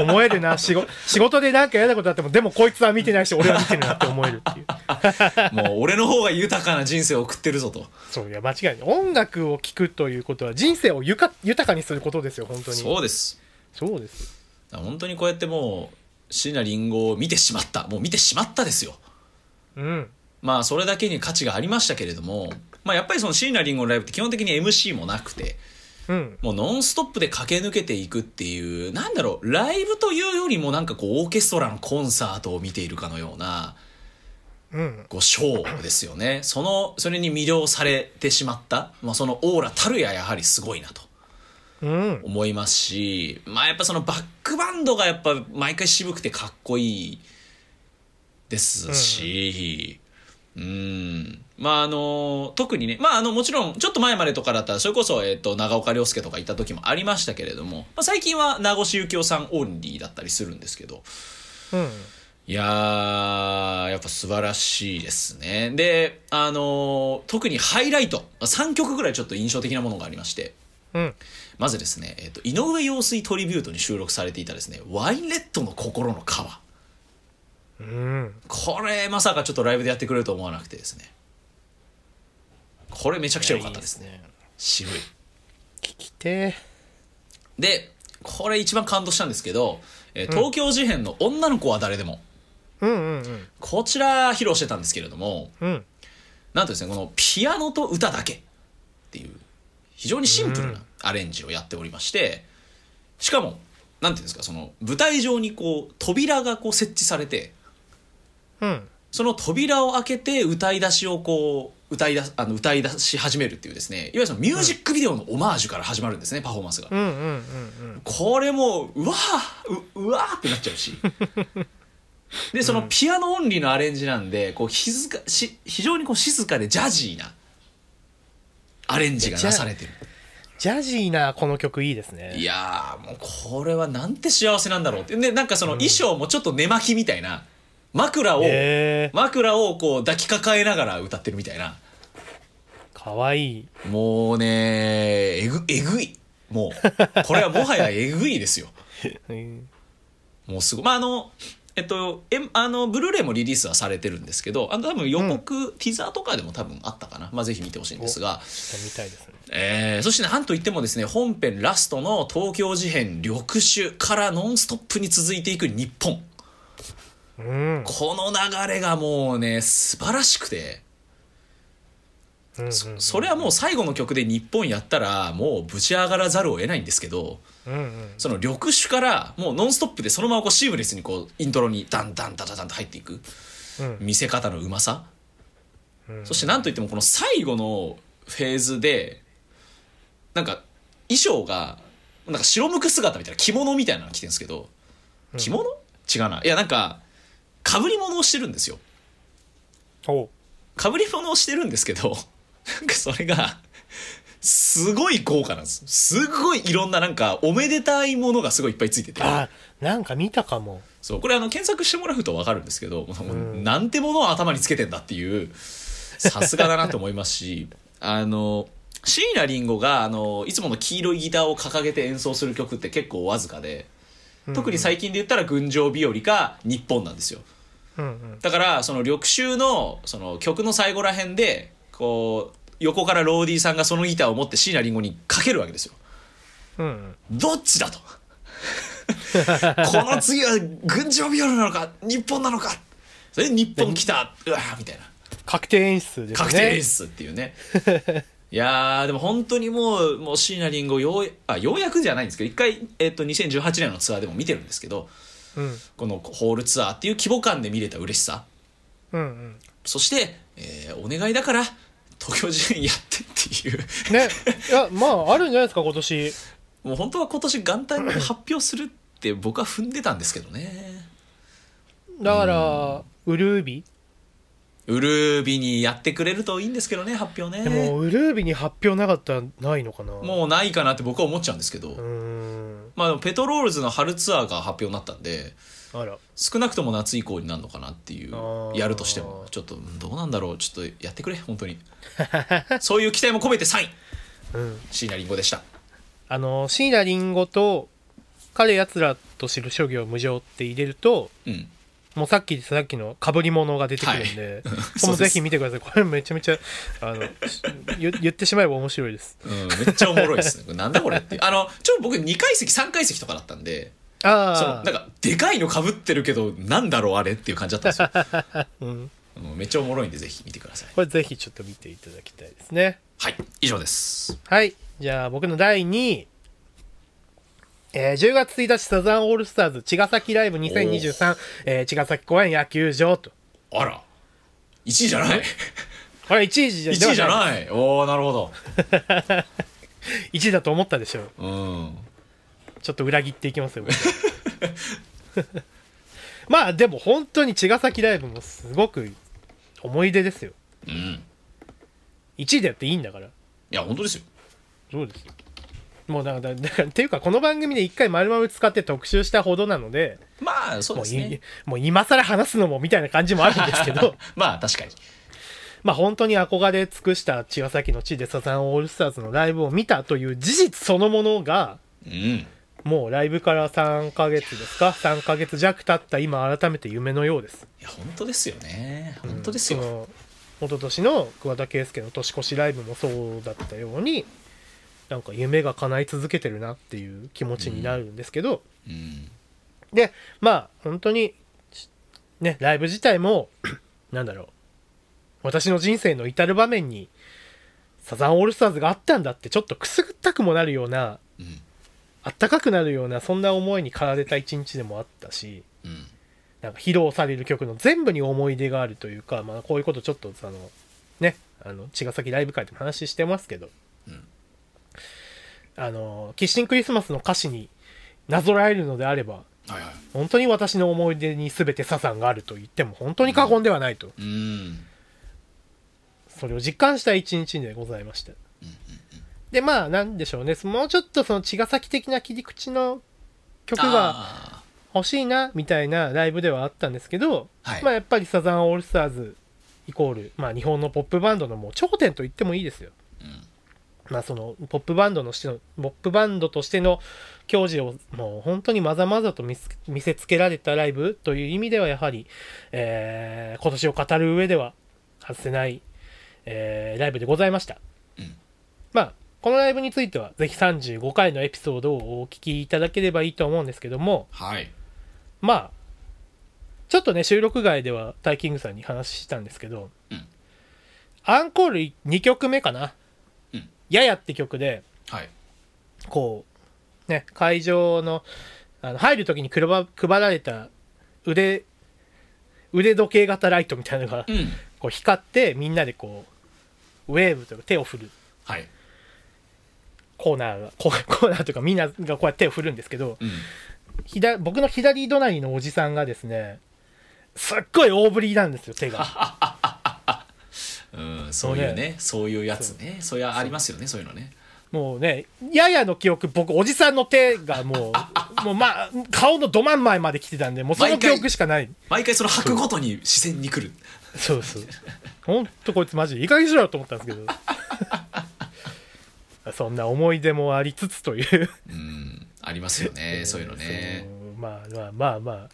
思えるな。仕事仕事でなんか嫌なことあってもでもこいつは見てないし俺は見てるなって思えるっていう。もう俺の方が豊かな人生を送ってるぞと。そういや間違いない。音楽を聴くということは人生をゆか豊かにすることですよ本当に。そうです。そうです。本当にこうやってもう、椎名林檎を見てしまった。もう見てしまったですよ。うん。まあそれだけに価値がありましたけれども、まあやっぱりその椎名林檎のライブって基本的に MC もなくて、うん。もうノンストップで駆け抜けていくっていう、なんだろう、ライブというよりもなんかこうオーケストラのコンサートを見ているかのような、うん。こうショーですよね。その、それに魅了されてしまった、まあそのオーラたるややはりすごいなとうん。思いますし、まあやっぱそのバックバンドがやっぱ毎回渋くてかっこいいですし、うん。まああの、特にね、まああのもちろんちょっと前までとかだったらそれこそえっ、と長岡亮介とか行った時もありましたけれども、まあ最近は名越幸雄さんオンリーだったりするんですけど、うんいやー、やっぱ素晴らしいですね。で、あのー特にハイライト、3曲ぐらいちょっと印象的なものがありまして、うんまずですね、えっ、と、井上陽水トリビュートに収録されていたですね、ワインレッドの心の川。うん。これ、まさかちょっとライブでやってくれると思わなくてですね。これめちゃくちゃ良かったですね。いやいい渋い。聞きてで、これ一番感動したんですけど、えー東京事変の女の子は誰でも、ーうんうんうん。こちら披露してたんですけれども、うん。なんとですね、このピアノと歌だけっていう、非常にシンプルなアレンジをやっておりまして、しかも、なんていうんですか、その舞台上にこう、扉がこう設置されて、うん。その扉を開けて歌い出しをこう歌いだあの歌い出し始めるっていうですねいわゆるそのミュージックビデオのオマージュから始まるんですね、パフォーマンスが、うんうんうんうん。これもううわーううわーってなっちゃうし。でそのピアノオンリーのアレンジなんでこう静かし非常にこう静かでジャジーなアレンジがなされてる。ジャジーなこの曲いいですね。いやーもうこれはなんて幸せなんだろうって。でなんかその衣装もちょっと寝巻きみたいな枕を、へえ枕をこう抱きかかえながら歌ってるみたいな。かわいい。もうねえぐえぐい。もう。これはもはやえぐいですよ。う んもうすごい。まああのえっとえあのブルーレイもリリースはされてるんですけどあの多分予告、ティザーとかでも多分あったかな、まあ、ぜひ見てほしいんですが、ちょっと見たいですね。えーそしてなんといってもですね本編ラストの東京事変緑手からノンストップに続いていく日本うん。この流れがもうね素晴らしくて。うんうんそそれはもう最後の曲で日本やったらもうぶち上がらざるを得ないんですけどうんうん。その緑手からもうノンストップでそのままこうシームレスにこうイントロにダンダンダダダンと入っていく。うん。見せ方のうまさ。うん。そしてなんといってもこの最後のフェーズでなんか衣装がなんか白むく姿みたいな着物みたいなの着てるんですけど。着物？違うな。いやなんかかぶり物をしてるんですよ。かぶり物をしてるんですけど なんかそれがすごい豪華なんです。すごいいろんななんかおめでたいものがすごいいっぱいついてて。あなんか見たかも。そうこれあの検索してもらうと分かるんですけど、うん。なんてものを頭につけてんだっていうさすがだなと思いますし あの椎名林檎があのいつもの黄色いギターを掲げて演奏する曲って結構わずかで特に最近で言ったら「群青日和」か「日本」なんですよ。うんうん。だからその緑秋のその曲の最後らへんでこう横からローディーさんがそのギターを持って椎名林檎にかけるわけですよ。うんうん。どっちだと。この次は群青日和なのか日本なのか。それで日本来た。うわーみたいな。確定演出ですね。確定演出っていうね いやーでも本当にもうもう椎名林檎ようあようやくじゃないんですけど一回、えっと2018年のツアーでも見てるんですけどうん。このホールツアーっていう規模感で見れた嬉しさ。うんうん。そして、えーお願いだから東京事変やってっていう。ね。いやまああるんじゃないですか今年。もう本当は今年元旦に発表するって僕は踏んでたんですけどね。だからウルービウルービにやってくれるといいんですけどね発表ね。でもウルービに発表なかったらないのかな？もうないかなって僕は思っちゃうんですけど、まあでもペトロールズの春ツアーが発表になったんであら。少なくとも夏以降になるのかなっていうやるとしても。ちょっとどうなんだろう。ちょっとやってくれ本当に。そういう期待も込めて3位うん。椎名林檎でした。あの椎名林檎と彼やつらと知る諸行無常って入れるとうんもうさっきさっきのかぶり物が出てくるんで、はい。これもぜひ見てください。これめちゃめちゃあの言言ってしまえば面白いです。うん、めっちゃおもろいですね。なんだこれって。あの、ちょっと僕2階席、3階席とかだったんで、あなんか、でかいの被ってるけど、なんだろうあれっていう感じだったんですよ。あ、うん、うん。めっちゃおもろいんで、ぜひ見てください。これぜひちょっと見ていただきたいですね。はい、以上です。はい。じゃあ僕の第2位えー10月1日サザンオールスターズ茅ヶ崎ライブ2023、えー茅ヶ崎公園野球場とあら、1位じゃない？これ1位じゃ1位じゃい？ない。おおなるほど。1位だと思ったでしょううん。ちょっと裏切っていきますよ僕 まあでも本当に茅ヶ崎ライブもすごく思い出ですようん。い1位でやっていいんだからや、本当ですよ。そうですよもうだからだからっていうかこの番組で1回丸々使って特集したほどなのでまあ、そうもういですね。もう今更話すのもみたいな感じもあるんですけど まあ、確かに。まあ本当に憧れ尽くした茅ヶ崎の地でサザンオールスターズのライブを見たという事実そのものがうん。もうライブから3ヶ月ですか？3ヶ月弱経った今改めて夢のようですいや、本当ですよね。本当ですよ。その一昨年の桑田佳祐の年越しライブもそうだったようになんか夢が叶い続けてるなっていう気持ちになるんですけど、うん。でまあ本当にねライブ自体も なんだろう私の人生の至る場面にサザンオールスターズがあったんだってちょっとくすぐったくもなるようなうん。あったかくなるようなそんな思いに駆られた一日でもあったしうん。なんか披露される曲の全部に思い出があるというか、まあ、こういうことちょっとそのねあの茅ヶ崎ライブ会でも話してますけど、うんあのキッシンクリスマスの歌詞になぞらえるのであればはいはい。本当に私の思い出に全てサザンがあると言っても本当に過言ではないと、うん。それを実感した一日でございました、でまあなんでしょうね。もうちょっとその茅ヶ崎的な切り口の曲があ欲しいなみたいなライブではあったんですけど、はい。まあやっぱりサザンオールスターズイコール、まあ、日本のポップバンドのもう頂点と言ってもいいですよ。まあそのポップバンドのしてのポップバンドとしての矜持をもう本当にまざまざと見せつけられたライブという意味ではやはり、えー今年を語る上では外せない、えーライブでございました。うんまあこのライブについてはぜひ35回のエピソードをお聞きいただければいいと思うんですけども、はいまあ、ちょっとね、収録外ではタイキングさんに話したんですけど、うんアンコール2曲目かな。うんややって曲で、はい。こう、ね、会場の、あの入る時に配られた腕、腕時計型ライトみたいなのが、うん。こう光って、みんなでこう、ウェーブというか手を振る。はい。コーナーが、コーナーというかみんながこうやって手を振るんですけど、うん。左僕の左隣のおじさんがですね、すっごい大振りなんですよ、手が。うんそういうねそういうやつねそういうありますよねそういうのねもうね、ややの記憶、僕、おじさんの手がもう、もうまあ、顔のど真ん前まで来てたんで、もうその記憶しかない。毎回その履くごとに視線に来るそうそう。ほんとこいつマジでいい加減にしろよと思ったんですけど。そんな思い出もありつつという。うんありますよね そういうのねまあまあまあまあ。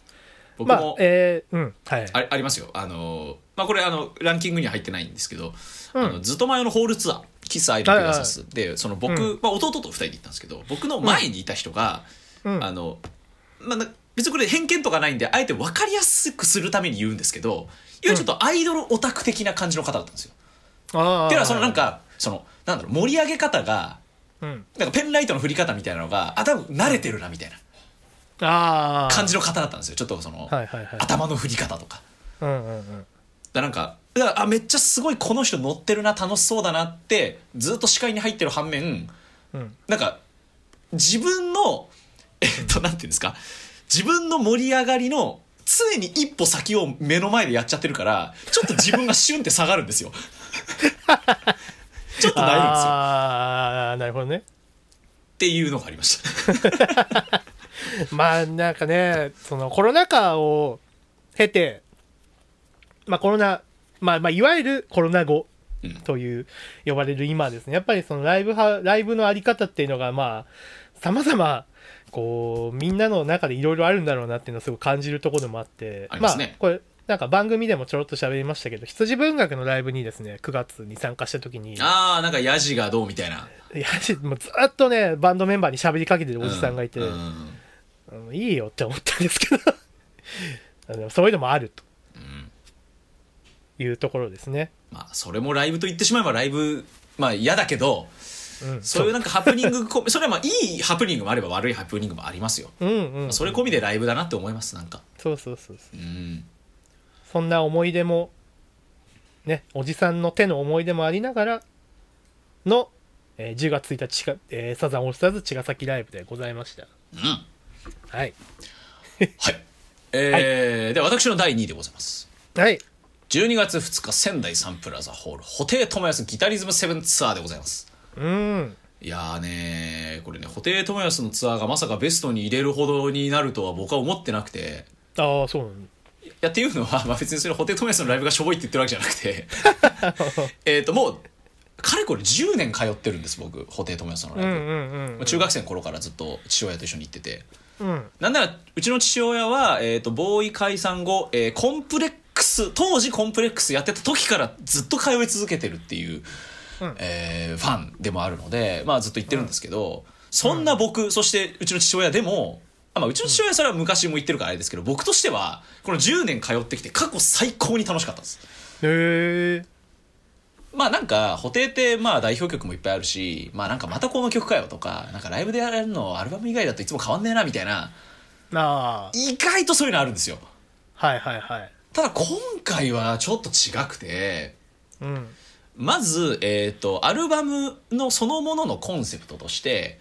僕まあも、えー、うん、はい。あありますよあのまあこれあのランキングには入ってないんですけど、うん。あのずっと前のホールツアーキスアイドペガサスでその僕、うん。まあ、弟と二人で行ったんですけど僕の前にいた人が、うん。あのまあな別にこれ偏見とかないんであえて分かりやすくするために言うんですけどいわゆるちょっとアイドルオタク的な感じの方だったんですよ。あっていうのはそのなん、かそのなんだろう盛り上げ方がうん、なんかペンライトの振り方みたいなのがあ多分慣れてるなみたいな。ああ。感じの方だったんですよ。ちょっとその、はいはいはい。頭の振り方とか。うんうんうん。だなんかあめっちゃすごいこの人乗ってるな楽しそうだなってずっと視界に入ってる反面うん。なんか自分のえっとなんていうんですか自分の盛り上がりの常に一歩先を目の前でやっちゃってるからちょっと自分がシュンって下がるんですよ。ちょっとなるんですよ。ああ、なるほどね。っていうのがありました。まあなんかね、そのコロナ禍を経て、まあコロナ、まあまあいわゆるコロナ後うん。という呼ばれる今ですね、やっぱりそのライブは、ライブのあり方っていうのがまあ、様々、こう、みんなの中でいろいろあるんだろうなっていうのをすごく感じるところでもあって、ありますね。あこれ、なんか番組でもちょろっと喋りましたけど、羊文学のライブにですね、9月に参加した時に、ああなんかヤジがどうみたいな。いやもうずっとね、バンドメンバーに喋りかけてるおじさんがいて、うん。うん。いいよって思ったんですけど。そういうのもあるというところですね。まあそれもライブと言ってしまえばライブまあ嫌だけどうん、そういうなんかハプニングこ それはまあいいハプニングもあれば悪いハプニングもありますよ、うんうん、それ込みでライブだなって思いますなんか。そうそうそうそう。うん。そんな思い出もねおじさんの手の思い出もありながらの、えー10月1日か、えーサザンオールスターズ茅ヶ崎ライブでございました。うん。はい。はい。えーでは私の第2位でございます。はい12月2日仙台サンプラザホール布袋寅泰ギタリズムセブンツアーでございます。うん。いやーねーこれね布袋寅泰のツアーがまさかベストに入れるほどになるとは僕は思ってなくて。ああそうなのいやっていうのは、まあ、別にそれ布袋寅泰のライブがしょぼいって言ってるわけじゃなくて。えっともうかれこれ10年通ってるんです僕布袋寅泰のライブ、中学生の頃からずっと父親と一緒に行ってて。うん。なんならうちの父親は、えー、とボーイ解散後、えーコンプレックス当時コンプレックスやってた時からずっと通い続けてるっていう、うん。えーファンでもあるので、まあ、ずっと言ってるんですけど、そんな僕そしてうちの父親でもあまあ、うちの父親はそれは昔も言ってるからあれですけど僕としてはこの10年通ってきて過去最高に楽しかったです。へえまあなんか布袋ってまあ代表曲もいっぱいあるしまあなんかまたこの曲かよとかなんかライブでやるのアルバム以外だといつも変わんねえなみたいな。意外とそういうのあるんですよ。はいはいはいただ今回はちょっと違くて、うんまず、えっ、と、アルバムのそのもののコンセプトとして、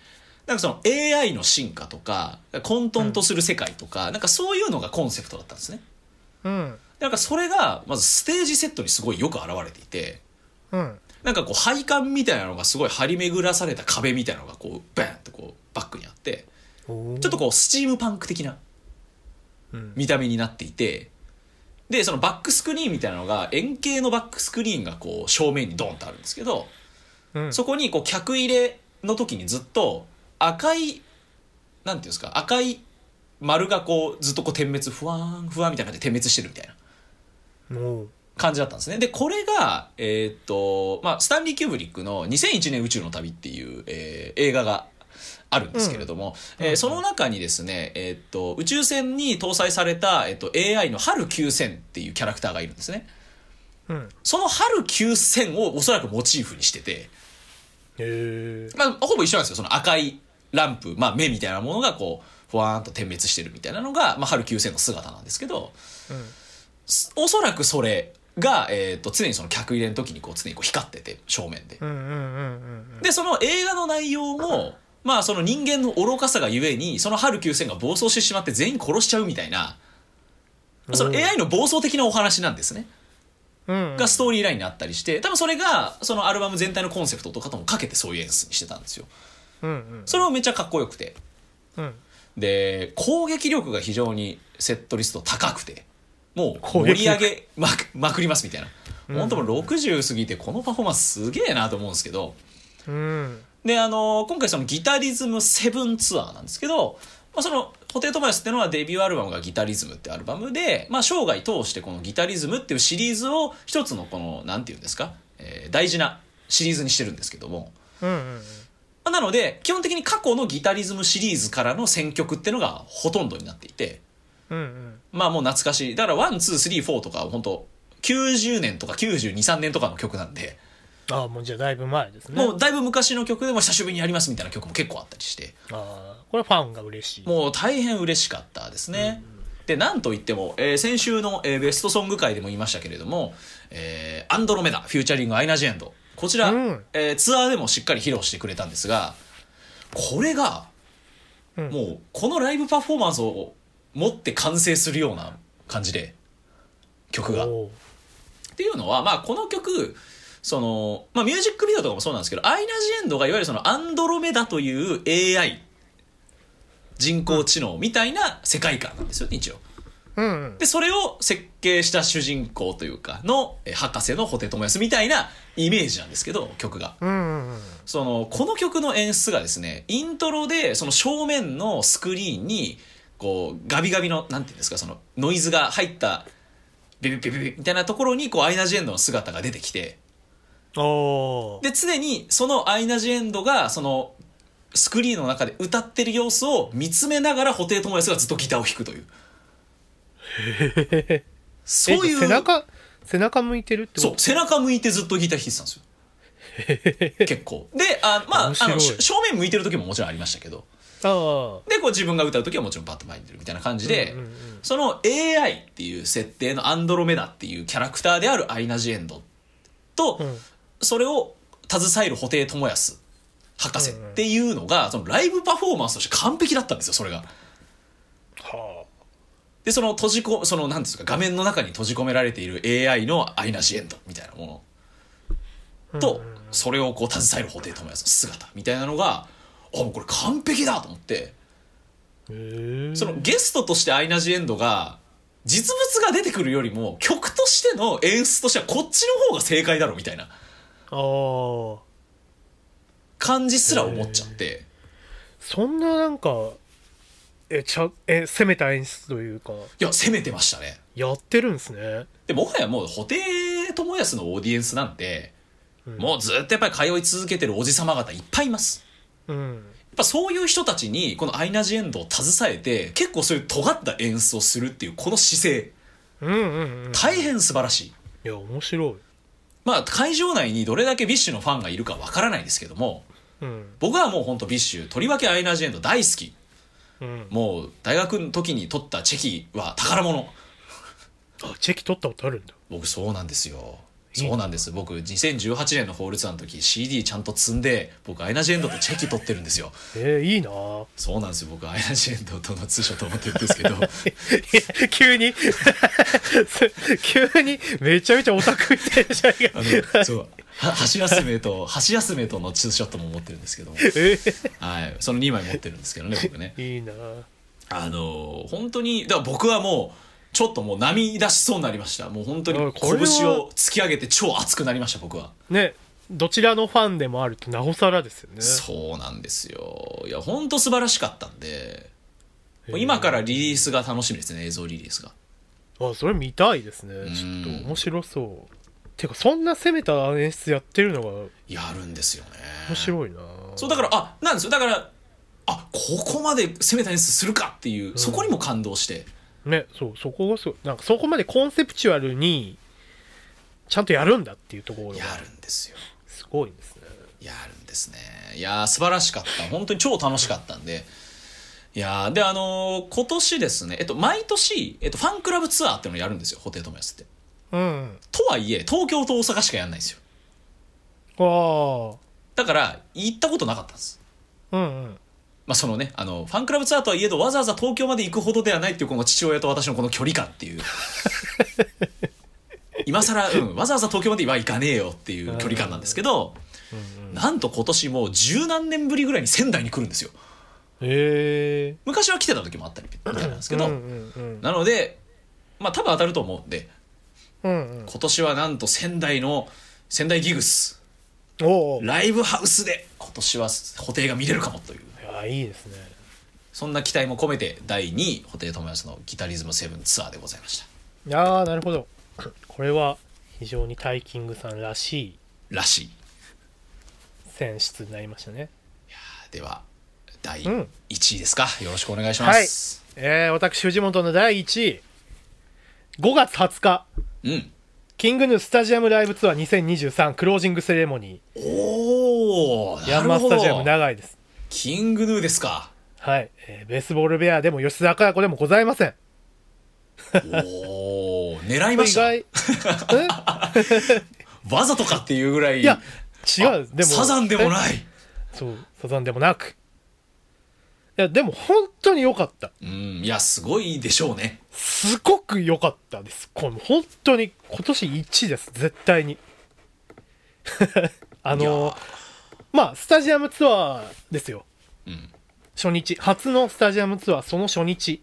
なんかその AI の進化とか、混沌とする世界とか、なんかそういうのがコンセプトだったんですね。うんなんかそれが、まずステージセットにすごいよく現れていて、うんなんかこう配管みたいなのがすごい張り巡らされた壁みたいなのがこう、バーンとこう、バックにあって、ちょっとこう、スチームパンク的な見た目になっていて、で、そのバックスクリーンみたいなのが、円形のバックスクリーンがこう、正面にドンとあるんですけど、うんそこにこう客入れの時にずっと赤い、なんていうんですか、赤い丸がこうずっとこう点滅、ふわーん、ふわーみたいな感じで点滅してるみたいな感じだったんですね。で、これが、えーっと、まあ、スタンリー・キューブリックの2001年宇宙の旅っていう、えー映画があるんですけれども、えーその中にですね、えーっと、宇宙船に搭載された、えーっと、AI の春9000っていうキャラクターがいるんですね。うんその春9000をおそらくモチーフにしてて、へえまあ、ほぼ一緒なんですよ。その赤いランプ、まあ、目みたいなものがこう、ふわーんと点滅してるみたいなのが、まあ、春9000の姿なんですけど、すおそらくそれが、えっ、と、常にその客入れの時にこう、常にこう光ってて、正面で。うんうんうんうんで、その映画の内容も、まあ、その人間の愚かさがゆえに、その春9000が暴走してしまって全員殺しちゃうみたいな、その AI の暴走的なお話なんですね。うん。がストーリーラインにあったりして、多分それが、そのアルバム全体のコンセプトとかともかけてそういう演出にしてたんですよ。それもめっちゃかっこよくて。うん。で攻撃力が非常にセットリスト高くてもう盛り上げまくまくりますみたいな、本当もう60過ぎてこのパフォーマンスすげえなと思うんですけどうんであの今回そのギタリズム7ツアーなんですけど、まあ、その布袋寅泰っていうのはデビューアルバムがギタリズムってアルバムで、まあ、生涯通してこのギタリズムっていうシリーズを一つのこのなんていうんですか、えー大事なシリーズにしてるんですけども。うんうんまあなので基本的に過去のギタリズムシリーズからの選曲っていうのがほとんどになっていて。うんうん。まあもう懐かしい。だから one two three four とか本当90年とか923年とかの曲なんでああもうじゃあだいぶ前ですねもうだいぶ昔の曲でも久しぶりにやりますみたいな曲も結構あったりしてああこれファンが嬉しいもう大変嬉しかったですね。で、なんといっても、えー先週の、えーベストソング会でも言いましたけれども、えーアンドロメダ、フューチャリングアイナ・ジ・エンド。こちら、うんえーツアーでもしっかり披露してくれたんですが、これが、うんもう、このライブパフォーマンスを持って完成するような感じで、曲が。っていうのは、まあ、この曲、その、まあ、ミュージックビデオとかもそうなんですけど、アイナ・ジ・エンドがいわゆるそのアンドロメダという AI、人工知能みたいな世界観なんですよね、一応。うんうんで、それを設計した主人公というか、の、え博士のホテトモヤスみたいなイメージなんですけど、曲が。その、この曲の演出がですね、イントロで、その正面のスクリーンに、こう、ガビガビの、なんていうんですか、その、ノイズが入った、ビビビビビみたいなところに、こう、アイナ・ジ・エンドの姿が出てきて、で、常にそのアイナ・ジ・エンドが、その、スクリーンの中で歌ってる様子を見つめながら、布袋寅泰がずっとギターを弾くという。そういう。え背中背中向いてるってそう、こと背中向いてずっとギター弾いてたんですよ。結構。で、あまあ、あの、し正面向いてる時ももちろんありましたけど、ああで、こう自分が歌う時はもちろんバッと前に出るみたいな感じで、うんうんうんその AI っていう設定のアンドロメダっていうキャラクターであるアイナ・ジ・エンドと、うんそれを携える布袋寅泰博士っていうのが、そのライブパフォーマンスとして完璧だったんですよ、それが。はで、その閉じこ、その、なんていうんですか、画面の中に閉じ込められている AI のアイナ・ジ・エンドみたいなもの。と、それをこう携える布袋寅泰の姿みたいなのが、あ、もうこれ完璧だと思って、そのゲストとしてアイナ・ジ・エンドが、実物が出てくるよりも、曲としての演出としてはこっちの方が正解だろみたいなああ感じすら思っちゃって、そんななんかえちゃえ攻めた演出というか。いや、攻めてましたね。やってるんですね。で、もはやもう、布袋寅泰のオーディエンスなんて、もうずっとやっぱり通い続けてるおじさま方いっぱいいます。うん。やっぱそういう人たちに、このアイナ・ジ・エンドを携えて、結構そういう尖った演出をするっていう、この姿勢、うんうんうん。大変素晴らしい。いや面白いまあ、会場内にどれだけ BiSHのファンがいるかわからないですけども、うん僕はもう本当 BiSH、とりわけアイナ・ジ・エンド大好き。うんもう大学の時に取ったチェキは宝物。あチェキ取ったことあるんだ僕そうなんですよそうなんです。僕2018年のホールツアーの時 CD ちゃんと積んで僕アイナ・ジ・エンドとチェキ取ってるんですよ。えー、いいな。そうなんですよ。僕アイナ・ジ・エンドとのツーショット持ってるんですけど。急に。急にめちゃめちゃオタクみたいじゃんあのそうは橋休めと橋休めとのツーショットも持ってるんですけども、えー。はい、その2枚持ってるんですけどね僕ね。いいな。あの本当にだから僕はもうちょっともう波出しそうになりました。もう本当に拳を突き上げて超熱くなりました僕は。ねどちらのファンでもあるとなおさらですよね。そうなんですよ。いや本当素晴らしかったんで今からリリースが楽しみですね映像リリースが。あそれ見たいですね。ちょっと面白そう。てかそんな攻めた演出やってるのがやるんですよね。面白いな。そうだからあなんですよ。だからあここまで攻めた演出するかっていう、そこにも感動してねそうそこがすごいなんかそこまでコンセプチュアルにちゃんとやるんだっていうところが。やるんですよ。すごいですね。やるんですね。いやー素晴らしかった。本当に超楽しかったんで。いやーであのー今年ですねえっと毎年、えっと、ファンクラブツアーっていうのをやるんですよ布袋寅泰って。うん。とはいえ東京と大阪しかやんないんですよ。ああだから行ったことなかったんです。うんうんまあそのねあのファンクラブツアーとはいえどわざわざ東京まで行くほどではないっていうこの父親と私のこの距離感っていう。今更、うん、わざわざ東京までは行かねえよっていう距離感なんですけど、なんと今年もう十何年ぶりぐらいに仙台に来るんですよ。へえ。昔は来てた時もあったりみたいなんですけど、うんうんうんなのでまあ多分当たると思うんでうんうん。今年はなんと仙台の仙台ギグス。ライブハウスで今年は布袋が見れるかもというやいいですね。そんな期待も込めて第2位布袋寅泰のギタリズム7ツアーでございました。いやーなるほど。これは非常にタイキングさんらしいらしい選出になりましたね。では第うん1位ですか、よろしくお願いします、えー、私藤本の第1位。5月20日。うん。キングヌースタジアムライブツアー2023クロージングセレモニおおーヤンマースタジアム長いですキングヌーですか。はい、えーベースボールベアでも吉田佳代子でもございません。おお狙いま意した わざとかっていうぐらいいや違あうでもサザンでもいない。そうサザンでもなく。いやでも本当に良かった。うんいやすごいでしょうね。すごく良かったです。この本当に今年1です。絶対に。あのまあスタジアムツアーですよ。うん。初日。初のスタジアムツアーその初日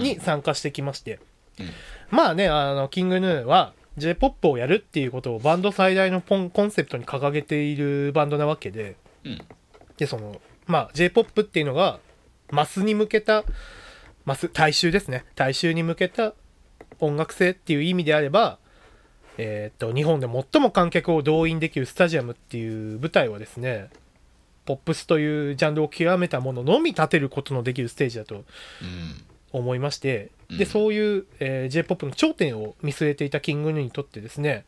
に参加してきまして、うん。まあねあのキングヌーは j p o p をやるっていうことをバンド最大のポンコンセプトに掲げているバンドなわけで。うん。でそのまあ j p o p っていうのがマスに向けたマス大衆ですね。大衆に向けた音楽性っていう意味であればえーっと日本で最も観客を動員できるスタジアムっていう舞台はですねポップスというジャンルを極めたもののみ立てることのできるステージだとうん思いましてうん。でそういう、えー、j p o p の頂点を見据えていたキングヌーにとってですね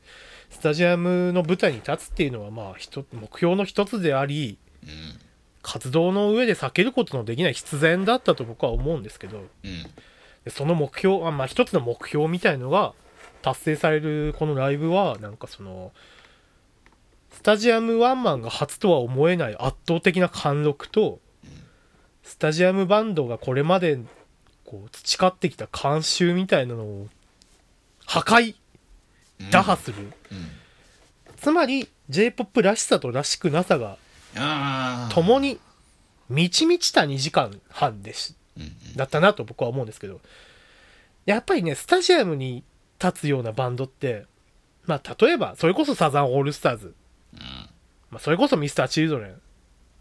スタジアムの舞台に立つっていうのはまあ一目標の一つでありうん活動の上で避けることのできない必然だったと僕は思うんですけどうん。でその目標あまあ一つの目標みたいのが達成されるこのライブはなんかそのスタジアムワンマンが初とは思えない圧倒的な貫禄とスタジアムバンドがこれまでこう培ってきた慣習みたいなのを破壊うん。打破する、うん。つまり j p o p らしさとらしくなさが共に満ち満ちた2時間半でしうんうん。だったなと僕は思うんですけど。やっぱりねスタジアムに立つようなバンドってまあ例えばそれこそサザンオールスターズ、まあ、それこそミスターチルドレン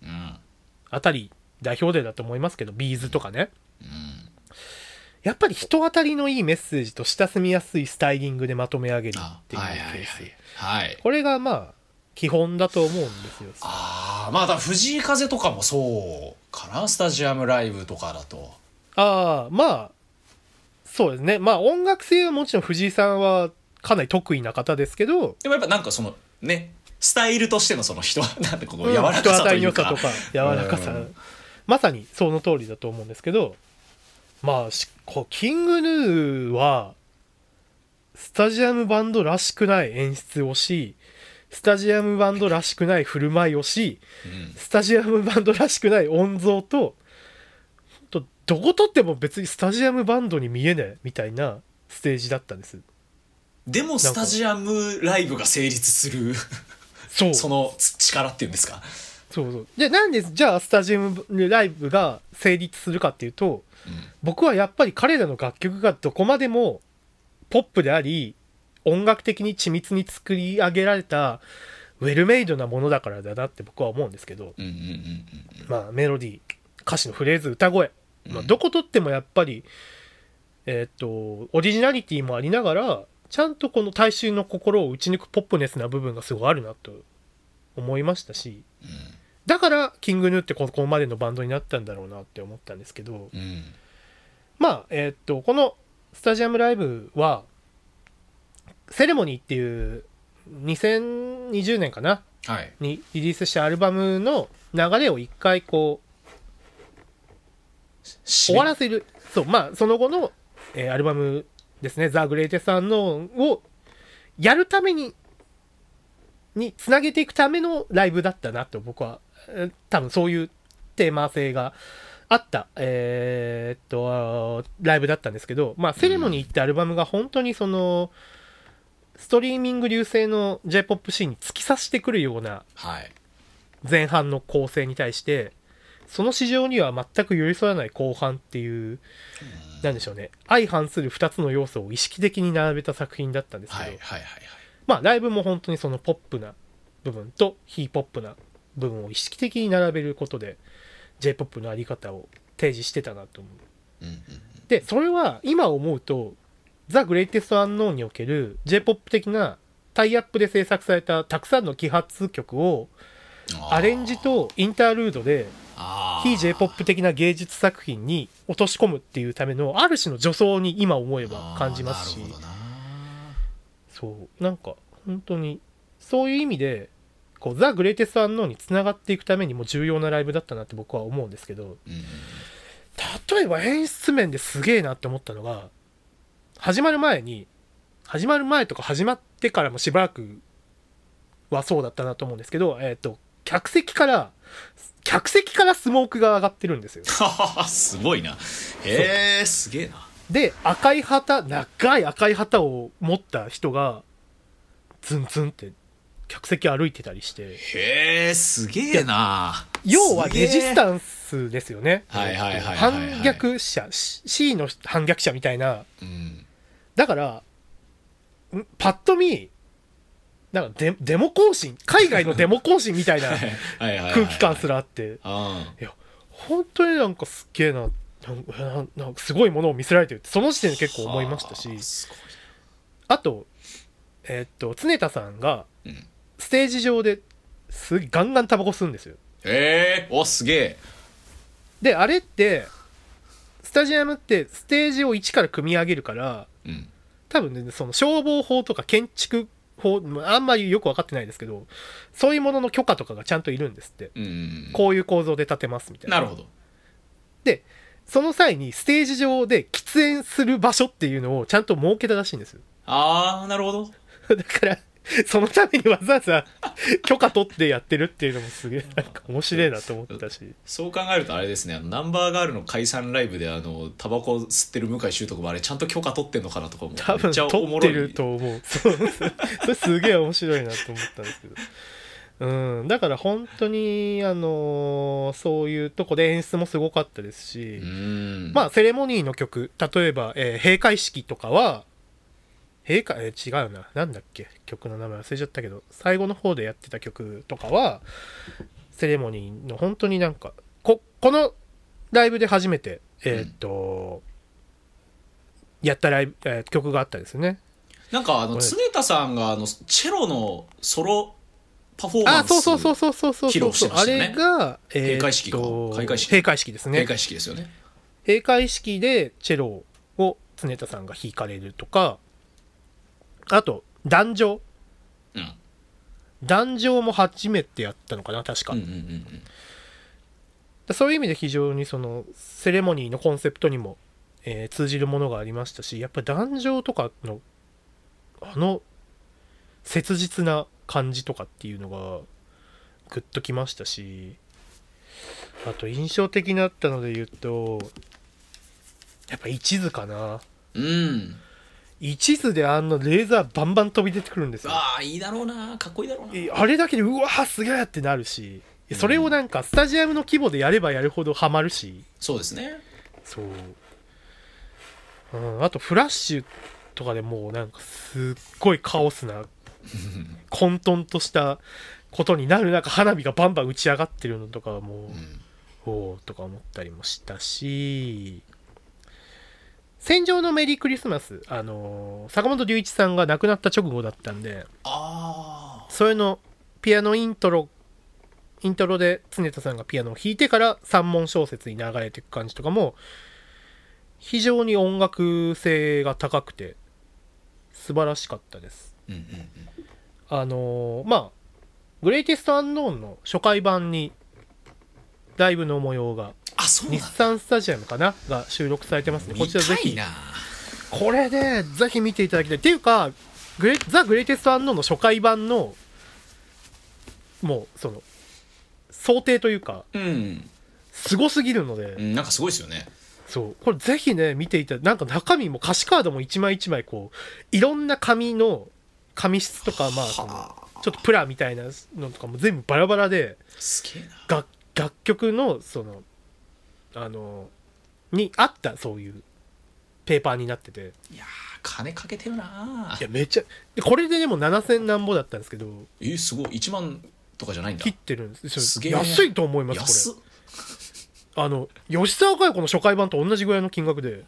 うん。うんあたり代表例だと思いますけどビーズとかね。うん。やっぱり人当たりのいいメッセージと親しみやすいスタイリングでまとめ上げるあっていうケはいはいはい。ースはい。これがまあ基本だと思うんですよ。ああまあ藤井風とかもそうかな？スタジアムライブとかだと。ああまあそうですね。まあ音楽性はもちろん藤井さんはかなり得意な方ですけどでもやっぱなんかそのねスタイルとしてのその人 なんてこううん柔らかさ人当たりのというか良さとか柔らかさ、うん。まさにその通りだと思うんですけどまあしこうキングヌーはスタジアムバンドらしくない演出をしスタジアムバンドらしくない振る舞いをしうん。スタジアムバンドらしくない音像ととどこ撮っても別にスタジアムバンドに見えねえみたいなステージだったんです。でもスタジアムライブが成立する。そう。その力っていうんですか、そうそう。でなんでじゃあスタジアムライブが成立するかっていうと僕はやっぱり彼らの楽曲がどこまでもポップであり音楽的に緻密に作り上げられたウェルメイドなものだからだなって僕は思うんですけど、うんうんうんうん。まあ、メロディー歌詞のフレーズ歌声、まあ、うんどこ撮ってもやっぱり、えーっとオリジナリティもありながらちゃんとこの大衆の心を打ち抜くポップネスな部分がすごいあるなと思いましたしだからキングヌーってここまでのバンドになったんだろうなって思ったんですけどうん。うんまあえーっとこのスタジアムライブはセレモニーっていう2020年かな？はい。にリリースしたアルバムの流れを一回こう終わらせる。そうまあその後の、えーアルバムですね「ザ・グレイテス・アンノーン」をやるためににつなげていくためのライブだったなと僕はえー多分そういうテーマ性があった、えーっとライブだったんですけどまあセレモニーってアルバムが本当にそのストリーミング流星の J−POP シーンに突き刺してくるようなはい。前半の構成に対してその市場には全く寄り添わない後半っていうなんでしょうね。相反する2つの要素を意識的に並べた作品だったんですけど、はいはいはいはい。まあライブも本当にそのポップな部分と非ポップな部分を意識的に並べることで J−POP のあり方を提示してたなと思う。うんうんでそれは今思うとザ・グレイテスト・アンノーンにおける J−POP 的なタイアップで制作されたたくさんの揮発曲をアレンジとインタールードで非 J−POP 的な芸術作品に落とし込むっていうためのある種の助走に今思えば感じますし。そう。なんか本当にそういう意味でこうザ・グレイテスト・アンノーンにつながっていくためにも重要なライブだったなって僕は思うんですけど例えば演出面ですげえなって思ったのが始まる前に始まる前とか始まってからもしばらくはそうだったなと思うんですけどえっ、と客席から客席からスモークが上がってるんですよ。すごいな。へえすげえな。で赤い旗長い赤い旗を持った人がズンズンって客席歩いてたりして。へえすげえな。要はレジスンタンスですよね。はいはいはいはいはい。反逆者 C の反逆者みたいな。うん。だからんパッと見なんかデデモ行進？海外のデモ行進みたいな 空気感すらあって。あ本当になんかすっげえな。なんかすごいものを見せられてるってその時点で結構思いましたし。はあとえーっと常田さんがうん。ステージ上ですガンガンタバコ吸うんですよ。へえおすげえ。であれってスタジアムってステージを一から組み上げるからうん。多分ねその消防法とか建築法あんまりよく分かってないですけどそういうものの許可とかがちゃんといるんですって。こういう構造で建てますみたいな。なるほど。でその際にステージ上で喫煙する場所っていうのをちゃんと設けたらしいんですよ。ああなるほど。だから そのためにわざわざ許可取ってやってるっていうのもすげえなんか面白いなと思ったし。そう考えるとあれですねあのナンバーガールの解散ライブであのタバコ吸ってる向井秀斗もあれちゃんと許可取ってんのかなとかも多分取ってると思う。そうそれすげえ面白いなと思ったんですけど。うんだから本当にあのーそういうとこで演出もすごかったですし、まあセレモニーの曲例えば、えー閉会式とかは閉会、えー違うな。なんだっけ？曲の名前忘れちゃったけど。最後の方でやってた曲とかはセレモニーの本当になんかここのライブで初めてえーっと、やったライブ、えー曲があったんですよね。なんかあの常田さんがあのチェロのソロパフォーマンスあそうそうそうそうそうそう披露してましたよね。あれが、えー閉会式か。開会式。閉会式ですね。閉会式ですよね。閉会式でチェロを常田さんが弾かれるとかあと壇上。うん。壇上も初めてやったのかな確か、うんうんうんうん。そういう意味で非常にそのセレモニーのコンセプトにも、えー通じるものがありましたしやっぱり壇上とかのあの切実な感じとかっていうのがグッときましたしあと印象的だったので言うとやっぱ一途かな。うん一途であのレーザーバンバン飛び出てくるんですよ。ああいいだろうなかっこいいだろうなえあれだけでうわーすげえってなるし。それをなんかスタジアムの規模でやればやるほどハマるし。そうですね。そう、うん、あとフラッシュとかでもうなんかすっごいカオスな 混沌としたことになる中花火がバンバン打ち上がってるのとかはもう、うん。おおとか思ったりもしたし戦場のメリークリスマスあのー坂本龍一さんが亡くなった直後だったんであそれのピアノイントロイントロで常田さんがピアノを弾いてから三文小説に流れていく感じとかも非常に音楽性が高くて素晴らしかったです。あうんうんうん。あのーまあグレイテストアンノーンの初回版にライブの模様が日産スタジアムかな？が収録されてますね。こちらぜひ。これでぜひ見ていただきたい。っていうかグレザ・グレイテスト・アンノの初回版のもうその想定というかうん、すごすぎるので、うん、なんかすごいですよね。そう。これぜひね見ていたなんか中身も歌詞カードも一枚一枚こういろんな紙の紙質とかまあそのはあ。ちょっとプラみたいなのとかも全部バラバラで楽曲のそのあのに合ったそういうペーパーになってて。いやー金かけてるないやめっちゃでこれででも7000何ぼだったんですけど。えーすごい。1万とかじゃないんだ。切ってるんです。すげえ安いと思いますこれ。あの吉沢佳代子の初回版と同じぐらいの金額で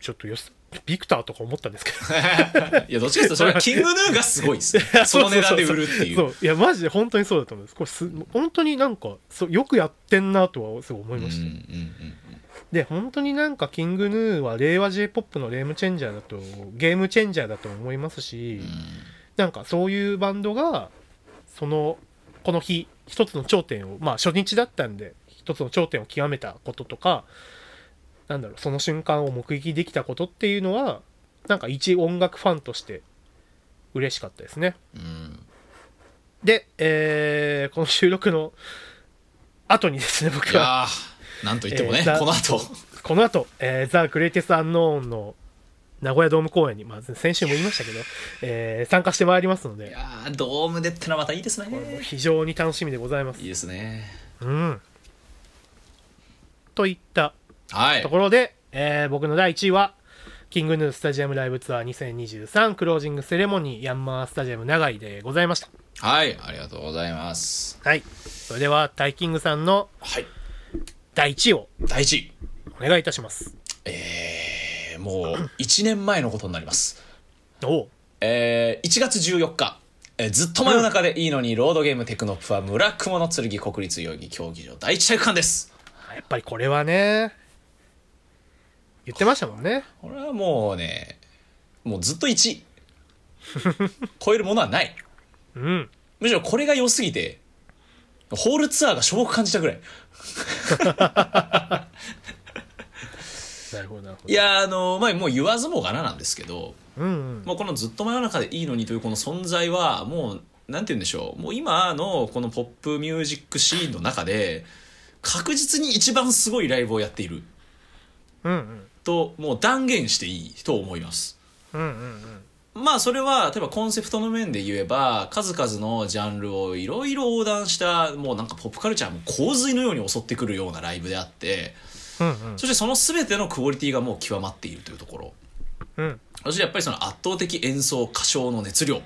ちょっとよしビクターとか思ったんですけど。いやどっちかというとそれはキングヌーがすごいですね。その値段で売るっていう。そう。いやマジで本当にそうだと思います。これす本当になんかそうよくやってんなとはすごい思いました、うんうんうんで本当になんかキングヌーは令和 j p o p のレームチェンジャーだとゲームチェンジャーだと思いますし、うん。なんかそういうバンドがそのこの日一つの頂点をまあ初日だったんで一つの頂点を極めたこととかなんだろうその瞬間を目撃できたことっていうのはなんか一音楽ファンとして嬉しかったですね。うん。で、えーこの収録の後にですね僕いはなんといってもね、えーだこの後。この後、えー、ザ・グレイテスト・アンノーンの名古屋ドーム公演に、まあ、先週も言いましたけど、えー参加してまいりますので。いやードームでってのはまたいいですこれもね非常に楽しみでございます。いいですね。うん。といったはい。ところで、えー僕の第1位は、キングヌースタジアムライブツアー2023クロージングセレモニーヤンマースタジアム長井でございました。はいありがとうございます。はい。それでは、タイキングさんのはい。第1位を第一位。お願いいたします。えー、もう 1年前のことになります。おう。えー、1月14日、えーずっと真夜中でいいのに、ロードゲームテクノプは村雲の剣国立代々木競技場第一体育館です。やっぱりこれはね、言ってましたもんね。これはもうねもうずっと1位 超えるものはないうん。むしろこれが良すぎてホールツアーがしょぼく感じたぐらいなるほど、なるほいやーあのまあもう言わずもがななんですけどど。うんうん。もうこのずっと真夜中でいいのにというこの存在はもうなんて言うんでしょうもう今のこのポップミュージックシーンの中で確実に一番すごいライブをやっているうんうん。ともう断言していいと思いますうんうんうん。まあそれは例えばコンセプトの面で言えば数々のジャンルをいろいろ横断したもうなんかポップカルチャーも洪水のように襲ってくるようなライブであってうんうん。そしてその全てのクオリティがもう極まっているというところうん。そしてやっぱりその圧倒的演奏歌唱の熱量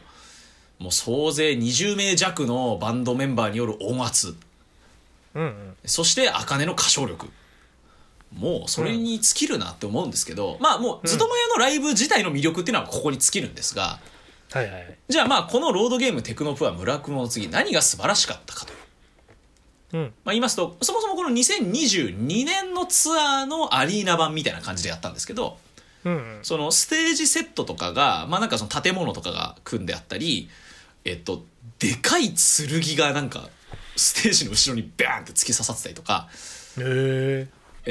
もう総勢20名弱のバンドメンバーによる音圧うんうん。そして茜の歌唱力もうそれに尽きるなって思うんですけど、まあもうずっと前のライブ自体の魅力っていうのはここに尽きるんですがはいはいはい。じゃあまあこのロードゲームテクノプア村雲の次何が素晴らしかったかと、うん。まあ、言いますとそもそもこの2022年のツアーのアリーナ版みたいな感じでやったんですけどうんうん。そのステージセットとかがまあなんかその建物とかが組んであったりえっとでかい剣がなんかステージの後ろにバーンって突き刺さってたりとか。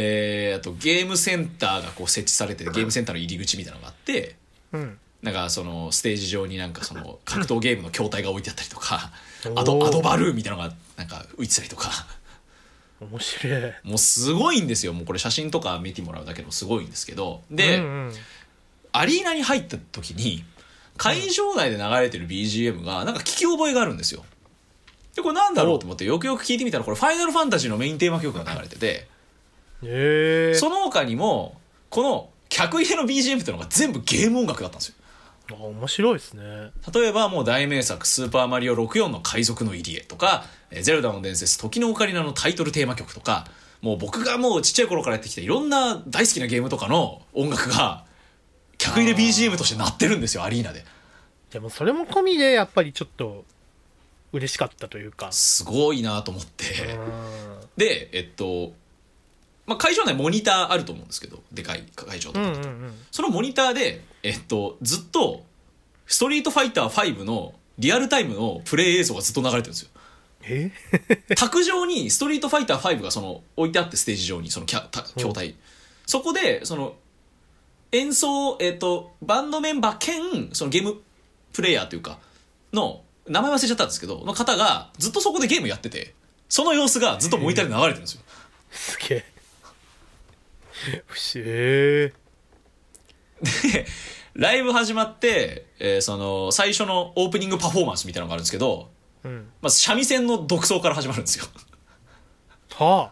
えーあとゲームセンターがこう設置されててゲームセンターの入り口みたいなのがあってうん。なんかそのステージ上になんかその 格闘ゲームの筐体が置いてあったりとかアドアドバルーンみたいなのがなんか浮いてたりとか。面白い。もうすごいんですよ。もうこれ写真とか見てもらうだけでもすごいんですけど。で、うんうん。アリーナに入った時に会場内で流れてる BGM がなんか聞き覚えがあるんですよ。でこれなんだろうと思ってよくよく聞いてみたらこれ「ファイナルファンタジー」のメインテーマ曲が流れててへえその他にもこの客入れの BGM っていうのが全部ゲーム音楽だったんですよ。あ面白いですね。例えばもう大名作「スーパーマリオ64の海賊の入り江」とか「えーゼルダの伝説時のオカリナ」のタイトルテーマ曲とかもう僕がもうちっちゃい頃からやってきたいろんな大好きなゲームとかの音楽が客入れ BGM として鳴ってるんですよアリーナで。でもそれも込みでやっぱりちょっと嬉しかったというか。すごいなと思って。うんでえっと、まあ、会場内モニターあると思うんですけどでかい会場とか。うんうんうん。そのモニターでえっとずっと「ストリートファイター5」のリアルタイムのプレイ映像がずっと流れてるんですよ。え？卓上にストリートファイター5がその置いてあってステージ上にそのキャた筐体、そこでその演奏、えっとバンドメンバー兼そのゲームプレイヤーというかの名前忘れちゃったんですけどの方がずっとそこでゲームやっててその様子がずっとモニターで流れてるんですよ。すげえ不思議でライブ始まって、えーその最初のオープニングパフォーマンスみたいなのがあるんですけどうん。まず三味線の独奏から始まるんですよ。は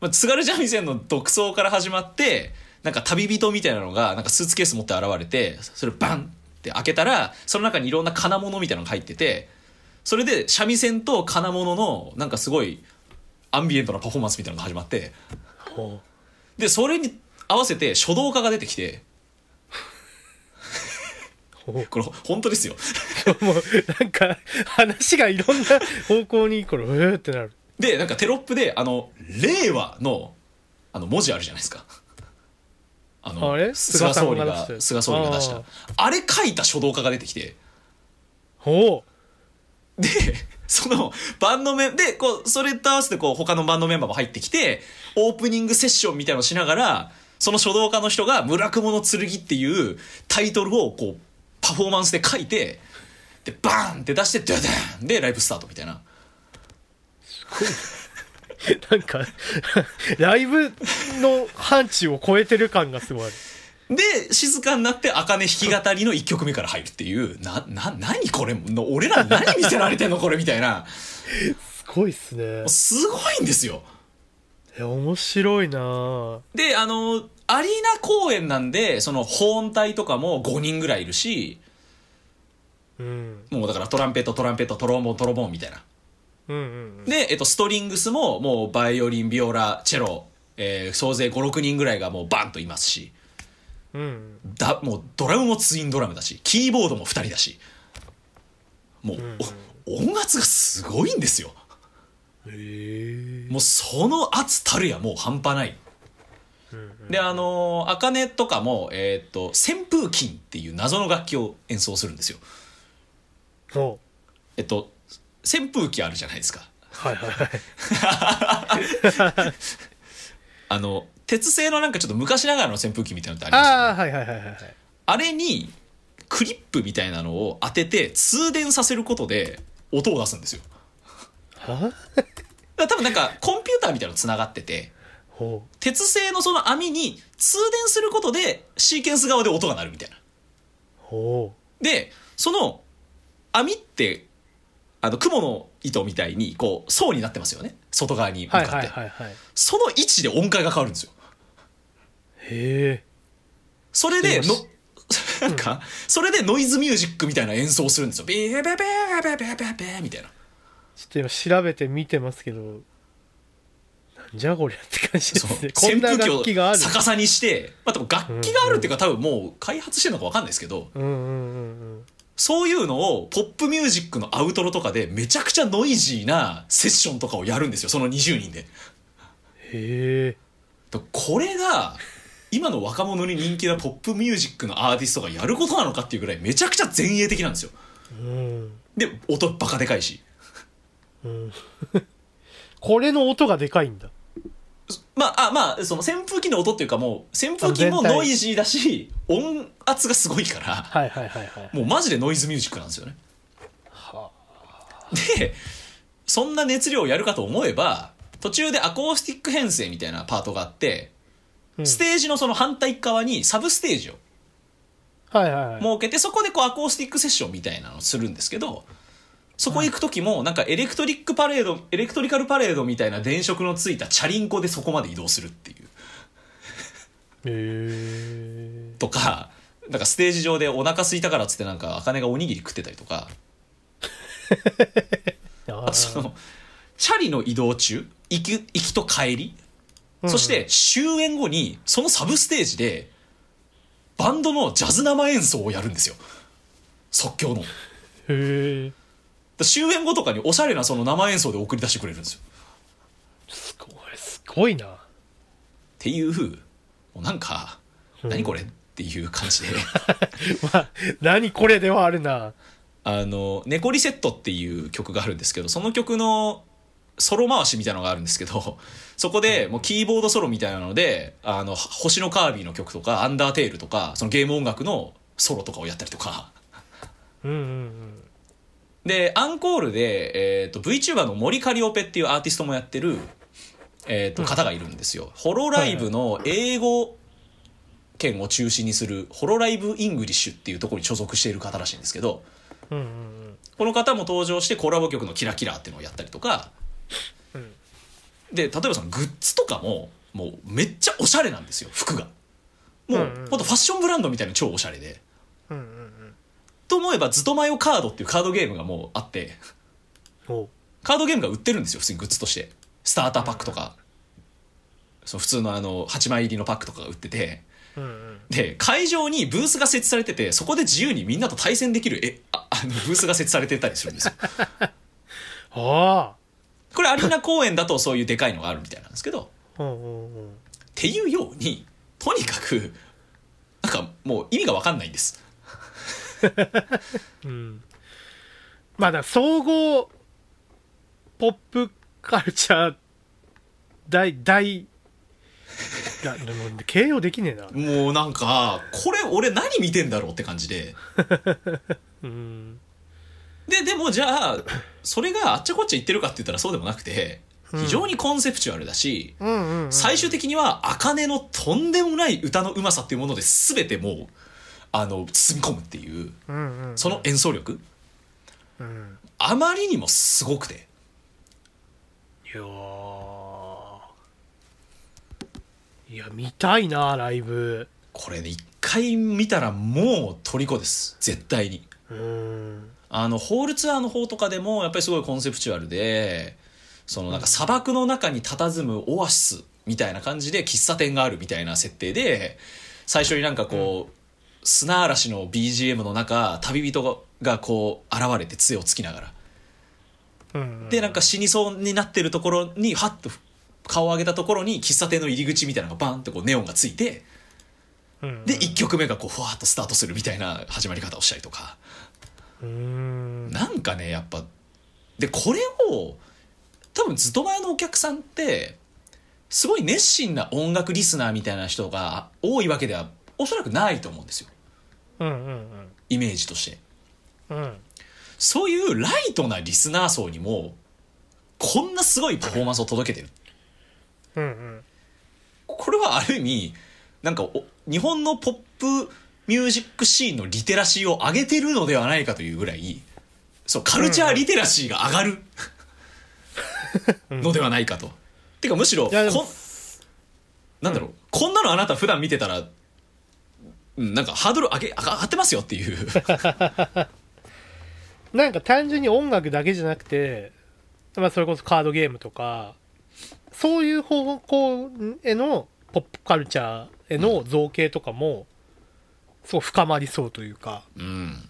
まあ、津軽三味線の独奏から始まってなんか旅人みたいなのがなんかスーツケース持って現れてそれバンって開けたらその中にいろんな金物みたいなのが入っててそれで三味線と金物のなんかすごいアンビエントなパフォーマンスみたいなのが始まってでそれに合わせて書道家が出てきてこれ本当ですよ。もうなんか話がいろんな方向にこれえーってなる。でなんかテロップであの「令和の」あの文字あるじゃないですか。あの菅総理が菅総理が出した。あれ書いた書道家が出てきて。ほでそのバンドメンでこうそれと合わせてこう他のバンドメンバーも入ってきてオープニングセッションみたいなのをしながらその書道家の人が「村雲の剣」っていうタイトルをこうパフォーマンスで書いてでバーンって出してドゥドゥンでライブスタートみたいな。う なんか ライブの範疇を超えてる感がすごいある。で静かになって茜弾き語りの1曲目から入るっていう。なな何これ？の俺ら何見せられてんのこれ？みたいな。すごいっすね。すごいんですよえ面白いな。ぁであのアリーナ公演なんでその保音隊とかも5人ぐらいいるしうん。もうだからトランペットトランペットトロンボントロンボンみたいな。うんうんで、えっと、ストリングスももうバイオリンビオラチェロ、えー総勢56人ぐらいがもうバンといますし。うんうん。だもうドラムもツインドラムだしキーボードも2人だし。もう、お音圧がすごいんですよもうその圧たるやもう半端ない。であのー、茜とかも、えーっと扇風琴っていう謎の楽器を演奏するんですよ。ほえっと扇風機あるじゃないですか。うはいはいはい。あの鉄製のなんかちょっと昔ながらの扇風機みたいなのってありますよね。あはいはいはいはい。あれにクリップみたいなのを当てて通電させることで音を出すんですよ 多分なんかコンピューターみたいなのつながってて。鉄製のその網に通電することでシーケンス側で音が鳴るみたいな。ほでその網ってあの雲の糸みたいにこう層になってますよね。外側に向かって、はいはいはいその位置で音階が変わるんですよ。へえ。それでのなんか、それでノイズミュージックみたいな演奏をするんですよ。ビーベベベベベベベみたいなちょっと今調べて見てますけどなんじゃこりゃって感じですね。こんな扇風楽器がある。機を逆さにして、まあ、でも楽器があるっていうか多分もう開発してるのか分かんないですけどうんうんうんうんそういうのをポップミュージックのアウトロとかでめちゃくちゃノイジーなセッションとかをやるんですよ。その20人で。へえ。これが今の若者に人気なポップミュージックのアーティストがやることなのかっていうぐらいめちゃくちゃ前衛的なんですよ。うん。で音バカでかいし。うん。これの音がでかいんだ。まあ、あ、まあ、その扇風機の音っていうかもう、扇風機もノイジーだし、音圧がすごいから、はいはいはいはい。もうマジでノイズミュージックなんですよね。はで、そんな熱量をやるかと思えば、途中でアコースティック編成みたいなパートがあって、うん。ステージのその反対側にサブステージをはいはいはい。設けて、そこでこうアコースティックセッションみたいなのをするんですけど、そこ行く時も、なんかエレクトリックパレード、エレクトリカルパレードみたいな電飾のついたチャリンコでそこまで移動するっていう。へとか、なんかステージ上でお腹空いたからっつってなんか、茜がおにぎり食ってたりとか、え あとその、チャリの移動中、行き、行きと帰り、そして終演後に、そのサブステージで、バンドのジャズ生演奏をやるんですよ。即興の。へえら終演後とかにおしゃれなその生演奏で送り出してくれるんですよ。すごいすごいなっていう、もうなんか、何これっていう感じで。まあ何これではあるなあの、ネコリセットっていう曲があるんですけど、その曲のソロ回しみたいなのがあるんですけど、そこでもうキーボードソロみたいなので、あの、星のカービィの曲とか、アンダーテールとか、そのゲーム音楽のソロとかをやったりとか。うんうんうんで、アンコールで、えっ、と、VTuber の森カリオペっていうアーティストもやってる、えっ、と、方がいるんですよ。ホロライブの英語圏を中心にする、ホロライブイングリッシュっていうところに所属している方らしいんですけど、うんうん。この方も登場してコラボ曲の「キラキラ」っていうのをやったりとか、うん。で例えばそのグッズとかももうめっちゃおしゃれなんですよ服が。もう、うんうん。ほんとファッションブランドみたいな超おしゃれでと思えば「ズトマヨカード」っていうカードゲームがもうあってカードゲームが売ってるんですよ普通にグッズとして。スターターパックとか、その普通のあの8枚入りのパックとかが売ってて。で会場にブースが設置されててそこで自由にみんなと対戦できるえあ あのブースが設置されてたりするんですよ。あ。これアリーナ公演だとそういうでかいのがあるみたいなんですけど。っていうようにとにかくなんかもう意味が分かんないんですうん。まあだ総合ポップカルチャー大大だでも形容できねえな。もうなんかこれ俺何見てんだろうって感じで。うん。ででもじゃあそれがあっちゃこっちゃ言ってるかって言ったらそうでもなくて非常にコンセプチュアルだし、最終的には茜のとんでもない歌のうまさっていうもので全てもうあの包み込むっていうその演奏力うん。あまりにもすごくて。いやー。いや見たいなライブ。これね一回見たらもう虜です。絶対に。うん。あのホールツアーの方とかでもやっぱりすごいコンセプチュアルでそのなんか砂漠の中に佇むオアシスみたいな感じで喫茶店があるみたいな設定で最初になんかこう、砂嵐の BGM の中旅人がこう現れて杖をつきながら。うん。でなんか死にそうになってるところにハッと顔を上げたところに喫茶店の入り口みたいなのがバンってこうネオンがついてうん。で1曲目がこうふわっとスタートするみたいな始まり方をしたりとか。うん。なんかねやっぱでこれを多分ずっと前のお客さんってすごい熱心な音楽リスナーみたいな人が多いわけではおそらくないと思うんですよ。うんうんイメージとして。うん。うんそういうライトなリスナー層にもこんなすごいパフォーマンスを届けてる。うんうん。これはある意味なんかお日本のポップミュージックシーンのリテラシーを上げてるのではないかというぐらいそうカルチャーリテラシーが上がるのではないかと。てかむしろいやでもこんなんだろう、こんなのあなた普段見てたらうんなんかハードル上げ上がってますよっていう。なんか単純に音楽だけじゃなくて、まあ、それこそカードゲームとかそういう方向へのポップカルチャーへの造形とかもすごい深まりそうというか、うん。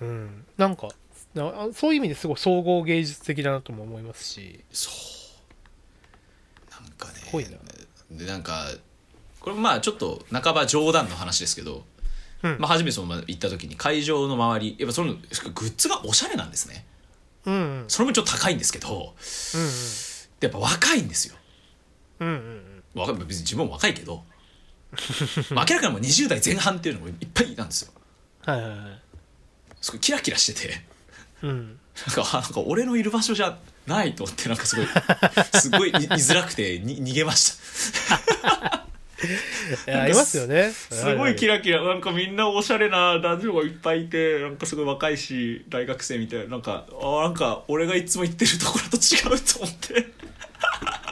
うん、なんかなそういう意味ですごい総合芸術的だなとも思いますし。そう。なんかねでなんかこれまあちょっと半ば冗談の話ですけど、うん。まあ、初めてその行った時に会場の周りやっぱそのグッズがおしゃれなんですね。うんうん。それもちょっと高いんですけどやっぱ若いんですよ。うんうんわか別に自分も若いけどまあ明らかにもう20代前半っていうのもいっぱいなんですよ。はいはいはい。すごいキラキラしてて。うん。なんかあなんか俺のいる場所じゃないと思ってなんかすごいすごいい居づらくてに逃げましたいやありますよね。すごいキララキラ。なんかみんなおしゃれな男女がいっぱいいてなんかすごい若いし大学生みたいな。なんかあなんか俺がいつも行ってるところと違うと思って。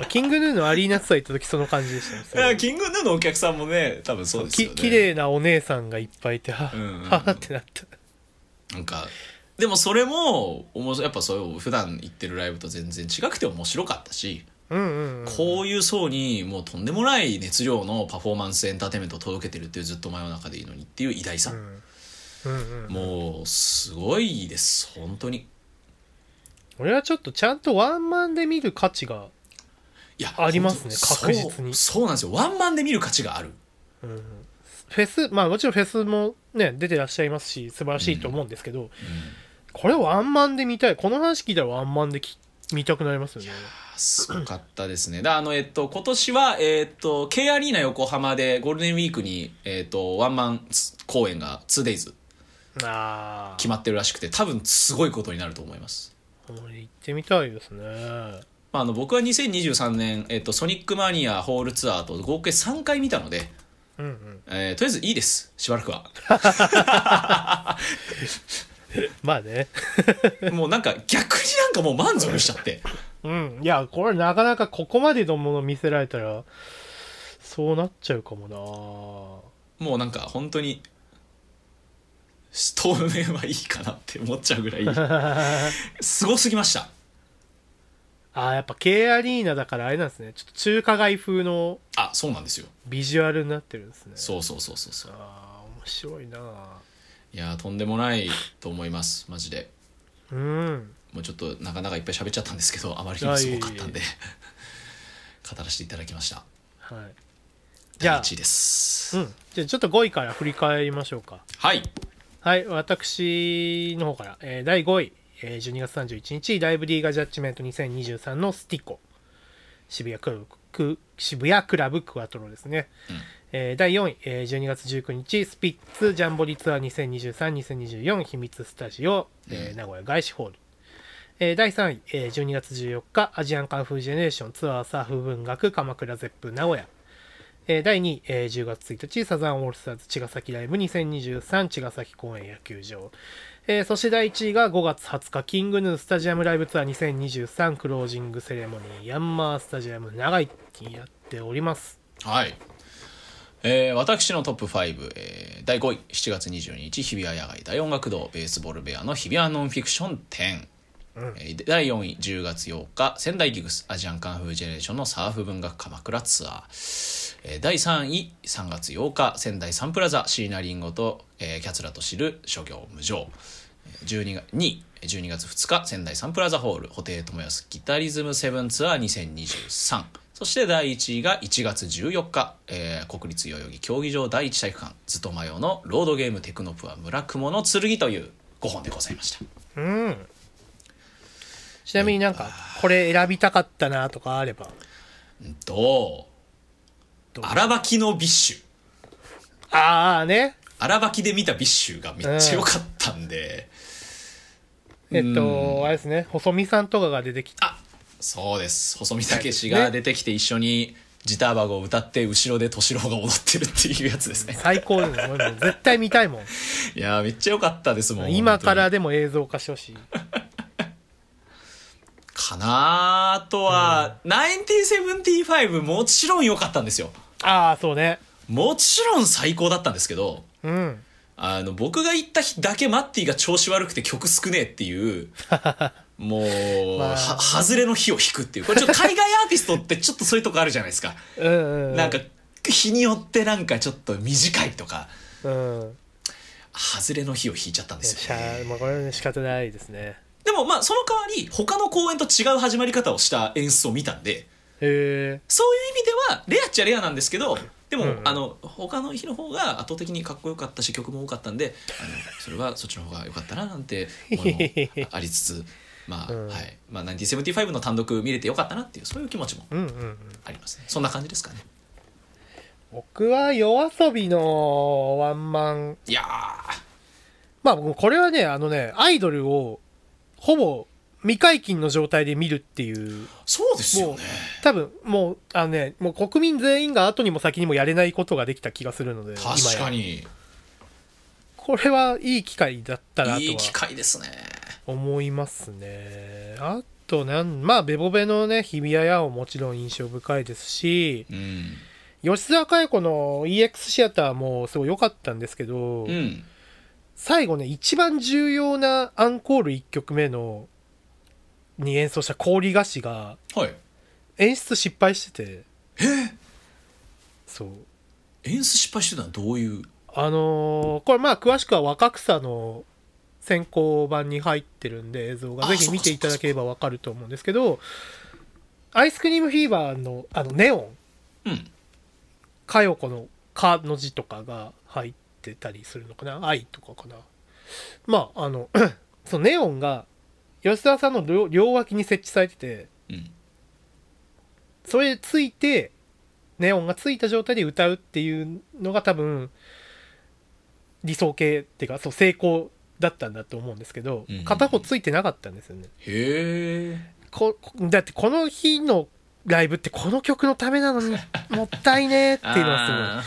キングヌーのアリーナツアー行った時その感じでしたね。キングヌーのお客さんもね多分そうですよね。き綺麗なお姉さんがいっぱいいてはうん。うんうんははってなったなんかでもそれもやっぱそういう普段行ってるライブと全然違くて面白かったし、こういう層にもうとんでもない熱量のパフォーマンスエンターテインメントを届けてるっていうずっと真夜中でいいのにっていう偉大さ、うん。うんうんもうすごいです。本当に。俺はちょっとちゃんとワンマンで見る価値がいやありますね。確実に。そうそうなんですよ。ワンマンで見る価値がある。フェスまあもちろんフェスもね出てらっしゃいますし素晴らしいと思うんですけど、これワンマンで見たい。この話聞いたらワンマンでき見たくなりますよねすごかったですね。で、あの、えっと、今年は、えっと、K アリーナ横浜でゴールデンウィークに、えっと、ワンマン公演が 2days あ決まってるらしくて、多分すごいことになると思います。あ行ってみたいですねまあ、あの、僕は2023年、えっと、ソニックマニアホールツアーと合計3回見たので、うんうんえーとりあえずいいです。しばらくは。まあね もうなんか逆になんかもう満足しちゃって。うん。いやこれなかなかここまでのもの見せられたらそうなっちゃうかももうなんか本当に、当面はいいかなって思っちゃうぐらい、な すごすぎました。あーやっぱ K アリーナだからあれなんですね。ちょっと中華街風のあ、そうなんですよ。ビジュアルになってるんですね。そうそうそうそうそう。ああ面白いないやーとんでもないと思います。マジで。うんもうちょっとなかなかいっぱい喋っちゃったんですけどあまりにもすごかったんで語らせていただきました。はいじゃあ第1位です、うん。じゃあちょっと5位から振り返りましょうか。はい。はい私の方から、えー第5位、えー12月31日ライブリーガージャッジメント2023のスティコ。渋谷クラブク渋谷クラブクワトロですね、えー第4位、えー12月19日スピッツジャンボリツアー2023-2024秘密スタジオ、えー名古屋外資ホールえー第3位、えー12月14日アジアンカンフージェネレーションツアーサーフ文学鎌倉ゼップ名古屋。えー第2位、えー10月1日サザンオールスターズ茅ヶ崎ライブ2023茅ヶ崎公園野球場、えーそして第1位が5月20日キングヌースタジアムライブツアー2023クロージングセレモニーヤンマースタジアム長井にやっております。はい。えー私のトップ5、えー第5位7月22日日比谷野外大音楽堂ベースボールベアの日比谷ノンフィクション10、えー第4位10月8日仙台ギグスアジアンカンフージェネレーションのサーフ文学鎌倉ツアー、えー第3位3月8日仙台サンプラザ椎名林檎と、えーキャツラと知る諸行無常。12月2位12月2日仙台サンプラザホール布袋寅泰ギタリズムセブンツアー2023そして第1位が1月14日、えー国立代々木競技場第一体育館ずとまよのロードゲームテクノプア叢雲のつるぎという5本でございました。うんちなみになんかこれ選びたかったなとかあれば。どうどう？荒吐の BiSH。ああね。荒吐で見た BiSH がめっちゃ良かったんで、えっとあれですね。細見さんとかが出てきてあそうです。細見武史が出てきて一緒にジターバグを歌って後ろで敏郎が踊ってるっていうやつですね。最高です絶対見たいもん。いやーめっちゃ良かったですもん今から本でも映像化してほしいかなーあとは、1975もちろん良かったんですよ。ああそうね。もちろん最高だったんですけどうん。あの僕が行った日だけマッティが調子悪くて曲少ねえっていう もう、まあ。は外れの日を弾くっていう。これちょっと 海外アーティストってちょっとそういうとこあるじゃないですか。うんうんなんか日によってなんかちょっと短いとか。うん。外れの日を弾いちゃったんですしよ、ね、ゃまあこれはね仕方ないですねでもまあその代わり他の公演と違う始まり方をした演出を見たんでそういう意味ではレアっちゃレアなんですけどでも、うんあの他の日の方が圧倒的にかっこよかったし曲も多かったんであのそれはそっちの方が良かったななんて思いもありつつ まあ、うん。はい。まあ1975の単独見れてよかったなっていうそういう気持ちもありますね。そんな感じですかね。僕は夜遊びのワンマン。いやー。まあこれはねあのねアイドルをほぼ未解禁の状態で見るっていう。そうですよね。多分もうあのねもう国民全員が後にも先にもやれないことができた気がするので確かに。これはいい機会だったなといい機は会ですね。思いますね。あとなんまあベボベのね日比谷野音もちろん印象深いですしうん。吉沢佳代子の EX シアターもすごい良かったんですけど、うん最後ね一番重要なアンコール1曲目のに演奏した氷菓子がはい。演出失敗してて。そう。演出失敗してたのはどういう？あのーこれまあ詳しくは若草の先行版に入ってるんで映像が。あぜひ見ていただければわかると思うんですけどアイスクリームフィーバーのあのネオン。うん。佳代子の「か」の字とかが入ってたりするのかな「愛」とかかな？まああの そのネオンが吉沢さんの両両脇に設置されててうん。それついてネオンがついた状態で歌うっていうのが多分理想形っていうかそう成功だったんだと思うんですけど、うん。片方ついてなかったんですよね。へえ。こだってこの日のライブってこの曲のためなのにもったいねえっていうのはすごい。あ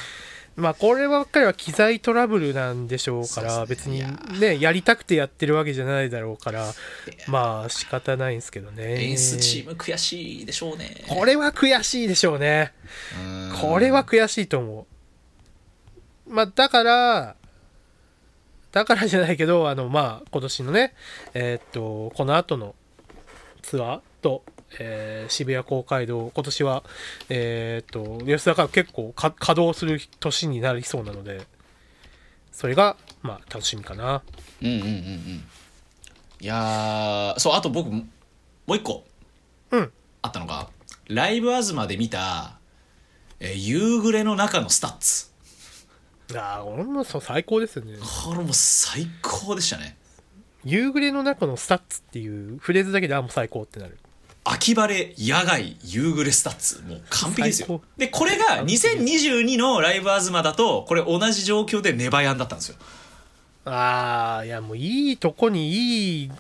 まあこればっかりは機材トラブルなんでしょうから別にねいやりたくてやってるわけじゃないだろうからーまあ仕方ないんですけどね。演出チーム悔しいでしょうね。これは悔しいでしょうね。うん。これは悔しいと思う。まあだからだからじゃないけどあのまあ今年のねえーっとこの後のツアーと、えー渋谷公会堂今年はえーっと吉田が結構か稼働する年になりそうなのでそれがまあ楽しみかな。うんうんうんうん。いやーそうあと僕もう一個うん。あったのがライブアズマで見た、えー夕暮れの中の STUTS。ああ俺もそう最高ですよね。これもう最高でしたね。夕暮れの中の STUTSっていうフレーズだけであもう最高ってなる秋晴れ野外夕暮れ STUTS。もう完璧ですよ。でこれが2022のライブアズマだとこれ同じ状況でネバヤンだったんですよ。ああいやもういいとこにいい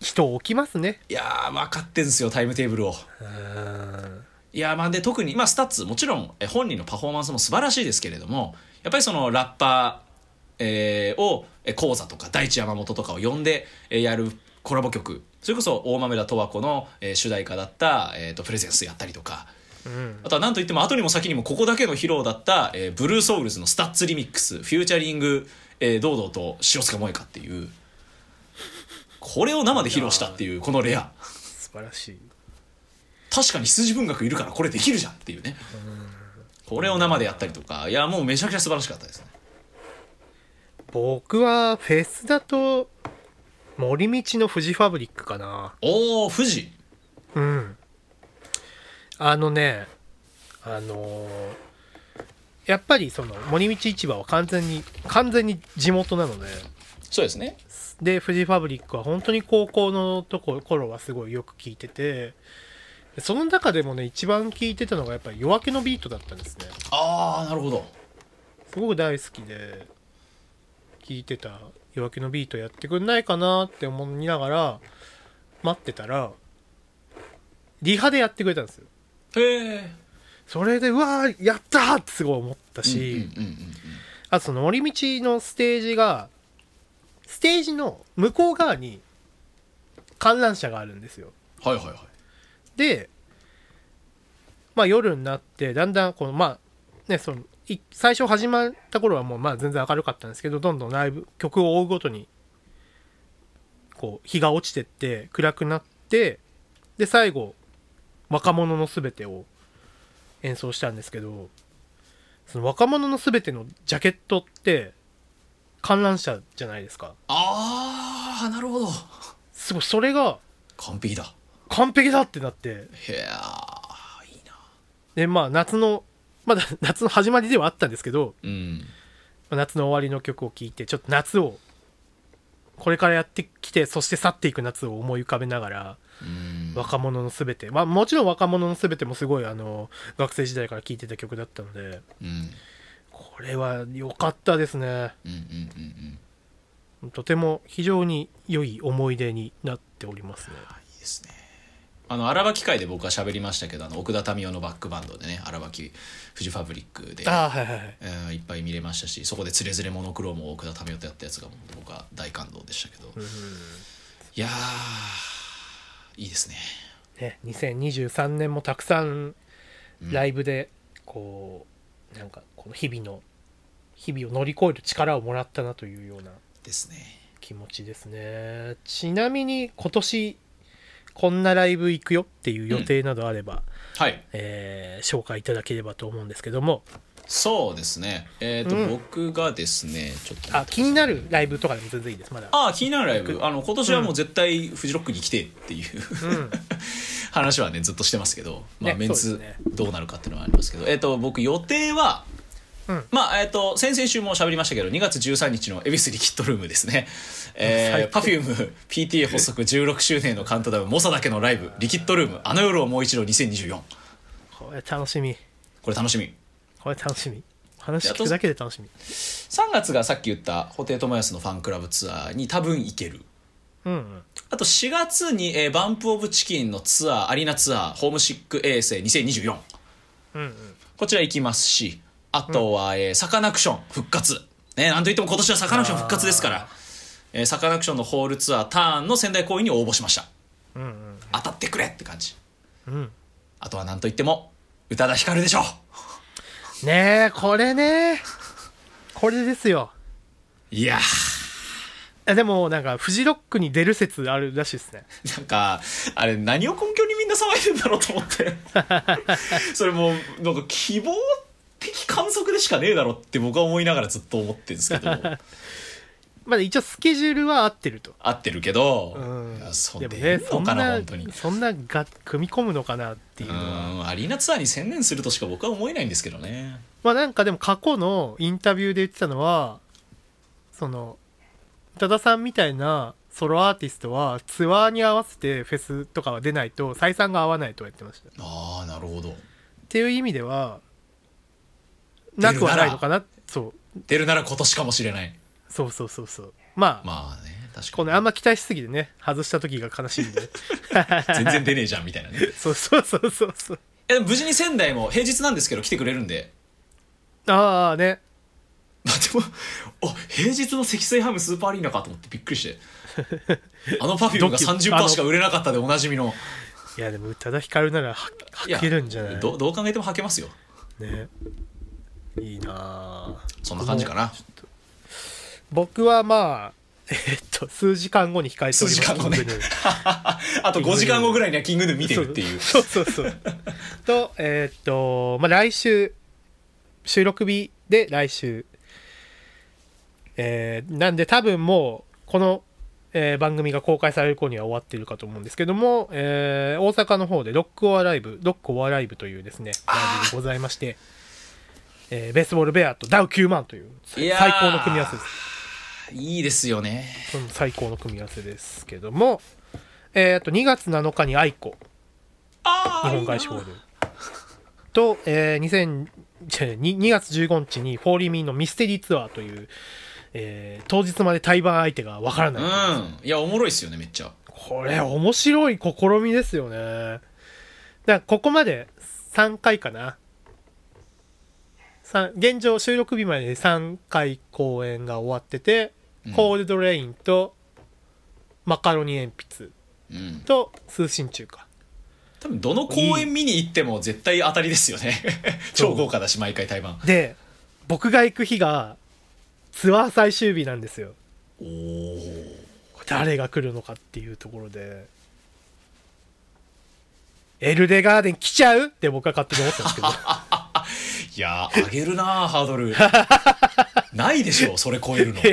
人置きますね。いやー分かってんすよタイムテーブルを。うん。いやーまあで特にまあ STUTS もちろんえ本人のパフォーマンスも素晴らしいですけれどもやっぱりそのラッパー、えーをえ講座とか Daichi Yamamoto とかを呼んでえーやるコラボ曲それこそ大豆田とわ子の、えー主題歌だった、えー、とプレゼンスやったりとか。うん。あとは何といっても後にも先にもここだけの披露だった、えー BLUE SOULSの STUTSリミックスフューチャリング、えー、堂々と塩塚モエカっていう。これを生で披露したっていうこのレア。素晴らしい。確かに羊文学いるからこれできるじゃんっていうね。これを生でやったりとか。いやもうめちゃくちゃ素晴らしかったですね。僕はフェスだと森道のフジファブリックかな。おお富士。うん。あのねあのーやっぱりその森道市場は完全に完全に地元なので。そうですね。でフジファブリックは本当に高校のとこ頃はすごいよく聞いててでその中でもね一番聞いてたのがやっぱり夜明けのビートだったんですね。ああなるほど。すごく大好きで聞いてた夜明けのビートやってくんないかなって思いながら待ってたらリハでやってくれたんですよ。へえ。それでうわーやったーってすごい思ったし、あとその森道のステージがステージの向こう側に観覧車があるんですよ。はいはいはい。でまあ夜になってだんだんこのまあねそのい最初始まった頃はもうまあ全然明るかったんですけどどんどんライブ曲を追うごとにこう日が落ちてって暗くなってで最後「若者のすべて」を演奏したんですけどその若者のすべてのジャケットって観覧車じゃないですか。ああなるほど。すごいそれが完璧だ。完璧だってなって。へえいいな。でまあ夏のまだ夏の始まりではあったんですけどうん。まあ夏の終わりの曲を聴いてちょっと夏をこれからやってきてそして去っていく夏を思い浮かべながらうん。若者のすべて。まあもちろん若者のすべてもすごいあの学生時代から聴いてた曲だったのでうん。これは良かったですね。うんうんうんうん。とても非常に良い思い出になっておりますね。あいいですねあの荒ば機会で僕は喋りましたけどあの奥田民生のバックバンドでね荒ばきフジファブリックでああはいはいはい。うんいっぱい見れましたしそこで「つれづれモノクローム」を奥田民生とやったやつが僕は大感動でしたけど、いやーいいですね。ね、2023年もたくさん。ライブでこう、なんかこの日々の日々を乗り越える力をもらったなというようなですね。気持ちですね。ちなみに今年こんなライブ行くよっていう予定などあれば、はい。えー紹介いただければと思うんですけども。そうですね。えっ、と、うん。僕がですねちょっとあ気になるライブとかでも全然いいです。まだ。ああ気になるライブ。あの今年はもう絶対フジロックに来てっていう、うん。話はねずっとしてますけど、まあ、ねメンツどうなるかっていうのはありますけど、えっ、と僕予定は、うん。まあえっ、と先々週も喋りましたけど2月13日の恵比寿リキッドルームですねえー、最 Perfume PTA 発足16周年のカウントダウン猛者だけのライブリキッドルームあの夜をもう一度2024これ楽しみ。これ楽しみ。これ楽しみ。話聞くだけで楽しみ。3月がさっき言った布袋寅泰のファンクラブツアーに多分行ける。うんうん。あと4月に、えーバンプ・オブ・チキンのツアーアリーナツアーホームシック衛星2024うんうん。こちら行きますしあとは、えーサカナクション復活。ねなんといっても今年はサカナクション復活ですから、えーサカナクションのホールツアーターンの仙台公演に応募しました。うんうん当たってくれって感じ。うん。あとはなんといっても宇多田ヒカルでしょねえこれね。これですよ。いや。えでもなんかフジロックに出る説あるらしいですね。ーなんかあれ何を根拠にみんな騒いでんだろうと思って。それもうなんか希望的観測でしかねえだろって僕は思いながらずっと思ってるんですけどまあ一応スケジュールは合ってると。合ってるけど、うん。いやそうでもねそんなな本当に。そんなが組み込むのかなっていううのは。んアリーナツアーに専念するとしか僕は思えないんですけどね。まあなんかでも過去のインタビューで言ってたのはその宇多田さんみたいなソロアーティストはツアーに合わせてフェスとかは出ないと採算が合わないとは言ってました。っああなるほど。ていう意味ではなくはないのかな。そう。出るなら今年かもしれないそうそうそうそう。まあ、まあね確かこのあんま期待しすぎてね外した時が悲しいんで。に 全然出ねえじゃんみたいなね。そうそうそうそうそう。え無事に仙台も平日なんですけど来てくれるんで。ああね。まあでもお平日の積水ハムスーパーアリーナかと思ってびっくりして。あのパフュームがドキ30%しか売れなかったでおなじみの。いやでも宇多田ヒカルならはいや履けるんじゃない？どどう考えても履けますよ。ね。いいなあそんな感じかな僕はまあえっと数時間後に控えております数時間後ね。あと5時間後ぐらいにはキングヌー見てるっていう。そうそうそうとえーっとまあ来週収録日で来週えーなんで多分もうこの、えー番組が公開される頃には終わっているかと思うんですけども、えー大阪の方でロックオアライブロックオアライブというですねライブがございまして、えーベースボールベアとダウ9万という最高の組み合わせですいいですよね。最高の組み合わせですけども、えー、あと2月7日に愛子日本外資ホール。と、えー、2000じゃあ 2, 2月15日にフォーリーミーのミステリーツアーという、えー当日まで対バン相手がわからない、うん。いやおもろいっすよねめっちゃ。これ面白い試みですよね。だからここまで3回かな。現状収録日まで3回公演が終わってて、うんコールドレインとマカロニ鉛筆うん。と通信中か多分どの公演見に行っても絶対当たりですよね。超豪華だし毎回対バンで僕が行く日がツアー最終日なんですよ。おおこれ誰が来るのかっていうところで。エルレガーデン来ちゃう？って僕は勝手に思ったんですけど。いやー上げるなーハードル ないでしょそれ超えるの。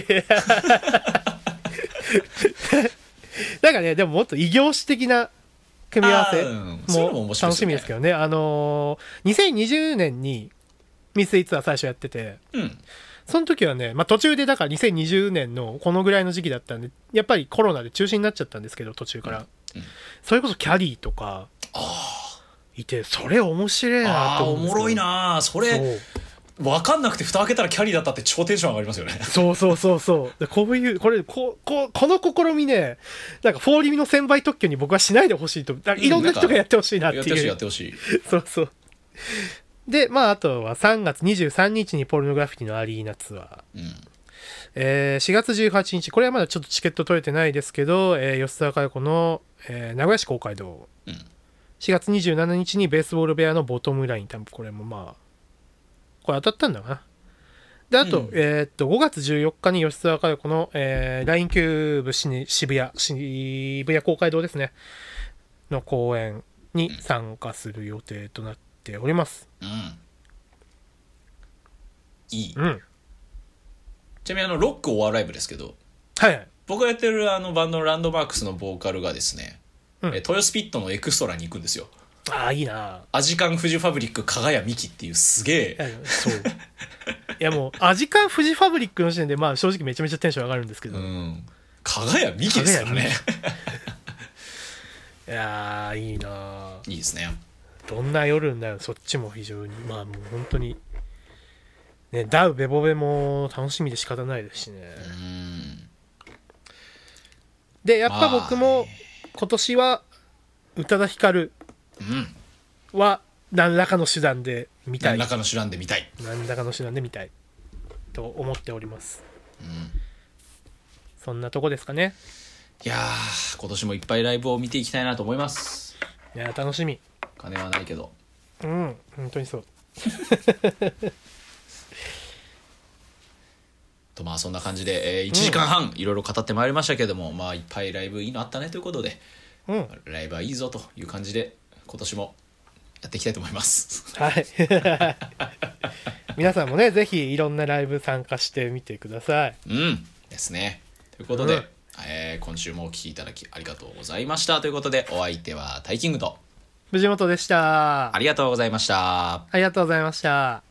なんかねでももっと異業種的な組み合わせも楽しみですけどね。あのー2020年にミスイツアー最初やっててうん。その時はね、まあ、途中でだから2020年のこのぐらいの時期だったんでやっぱりコロナで中止になっちゃったんですけど途中から、うん。それこそキャリーとかいてそれ面白いなああおと思うんですけど。もろいなそれ分かんなくて蓋開けたらキャリーだったって超テンション上がりますよね。そうそうそうそう。でこういうこれこここの試みねなんかフォーリミの1000倍特許に僕はしないでほしいと。いろんな人がやってほしいなってやってほしいいうやってほしい。そうそう。でまああとは3月23日にポルノグラフィティのアリーナツアー。うん。えー4月18日、これはまだちょっとチケット取れてないですけど、えー吉沢佳代子の、えー名古屋市公会堂。うん。4月27日にベースボールベアのボトムライン。多分これもまあ、これ当たったんだかな。で、あと、うんえーっと、5月14日に吉澤嘉代子の、えー、 LINE CUBE しに渋谷、渋谷公会堂ですね。の公演に参加する予定となっております。うんいいうん。ちなみにあのロックオアライブですけどはいはい。僕がやってるあのバンドのランドマークスのボーカルがですね、うんえ豊スピットのエクストラに行くんですよああ、いいな。アジカンフジファブリック加賀谷美希っていうすげえ。いやそう。いやもう、アジカンフジファブリックの時点で、まあ正直めちゃめちゃテンション上がるんですけど。いうん。加賀谷美希ですからね やー、いいな。ーいいですね。どんな夜になるそっちも非常に、まあもう本当に、ね、ダウベボベも楽しみで仕方ないですしね。うん。で、やっぱ僕まも今年は、宇多田ヒカルうんは何らかの手段で見たい。何らかの手段で見たい、何らかの手段で見たい。と思っております。うん、そんなとこですかね。いやー今年もいっぱいライブを見ていきたいなと思いますいやー、楽しみ。金はないけどうん、本当にそう。とまあそんな感じで、えー1時間半いろいろ語ってまいりましたけども、まあいっぱいライブいいのあったねということでうん。ライブはいいぞという感じで今年もやっていきたいと思いますはい。皆さんもね、ぜひいろんなライブ参加してみてください。うんですねということで、うんえー今週もお聴きいただきありがとうございましたということでお相手はタイキングと藤本でした。ありがとうございましたありがとうございました。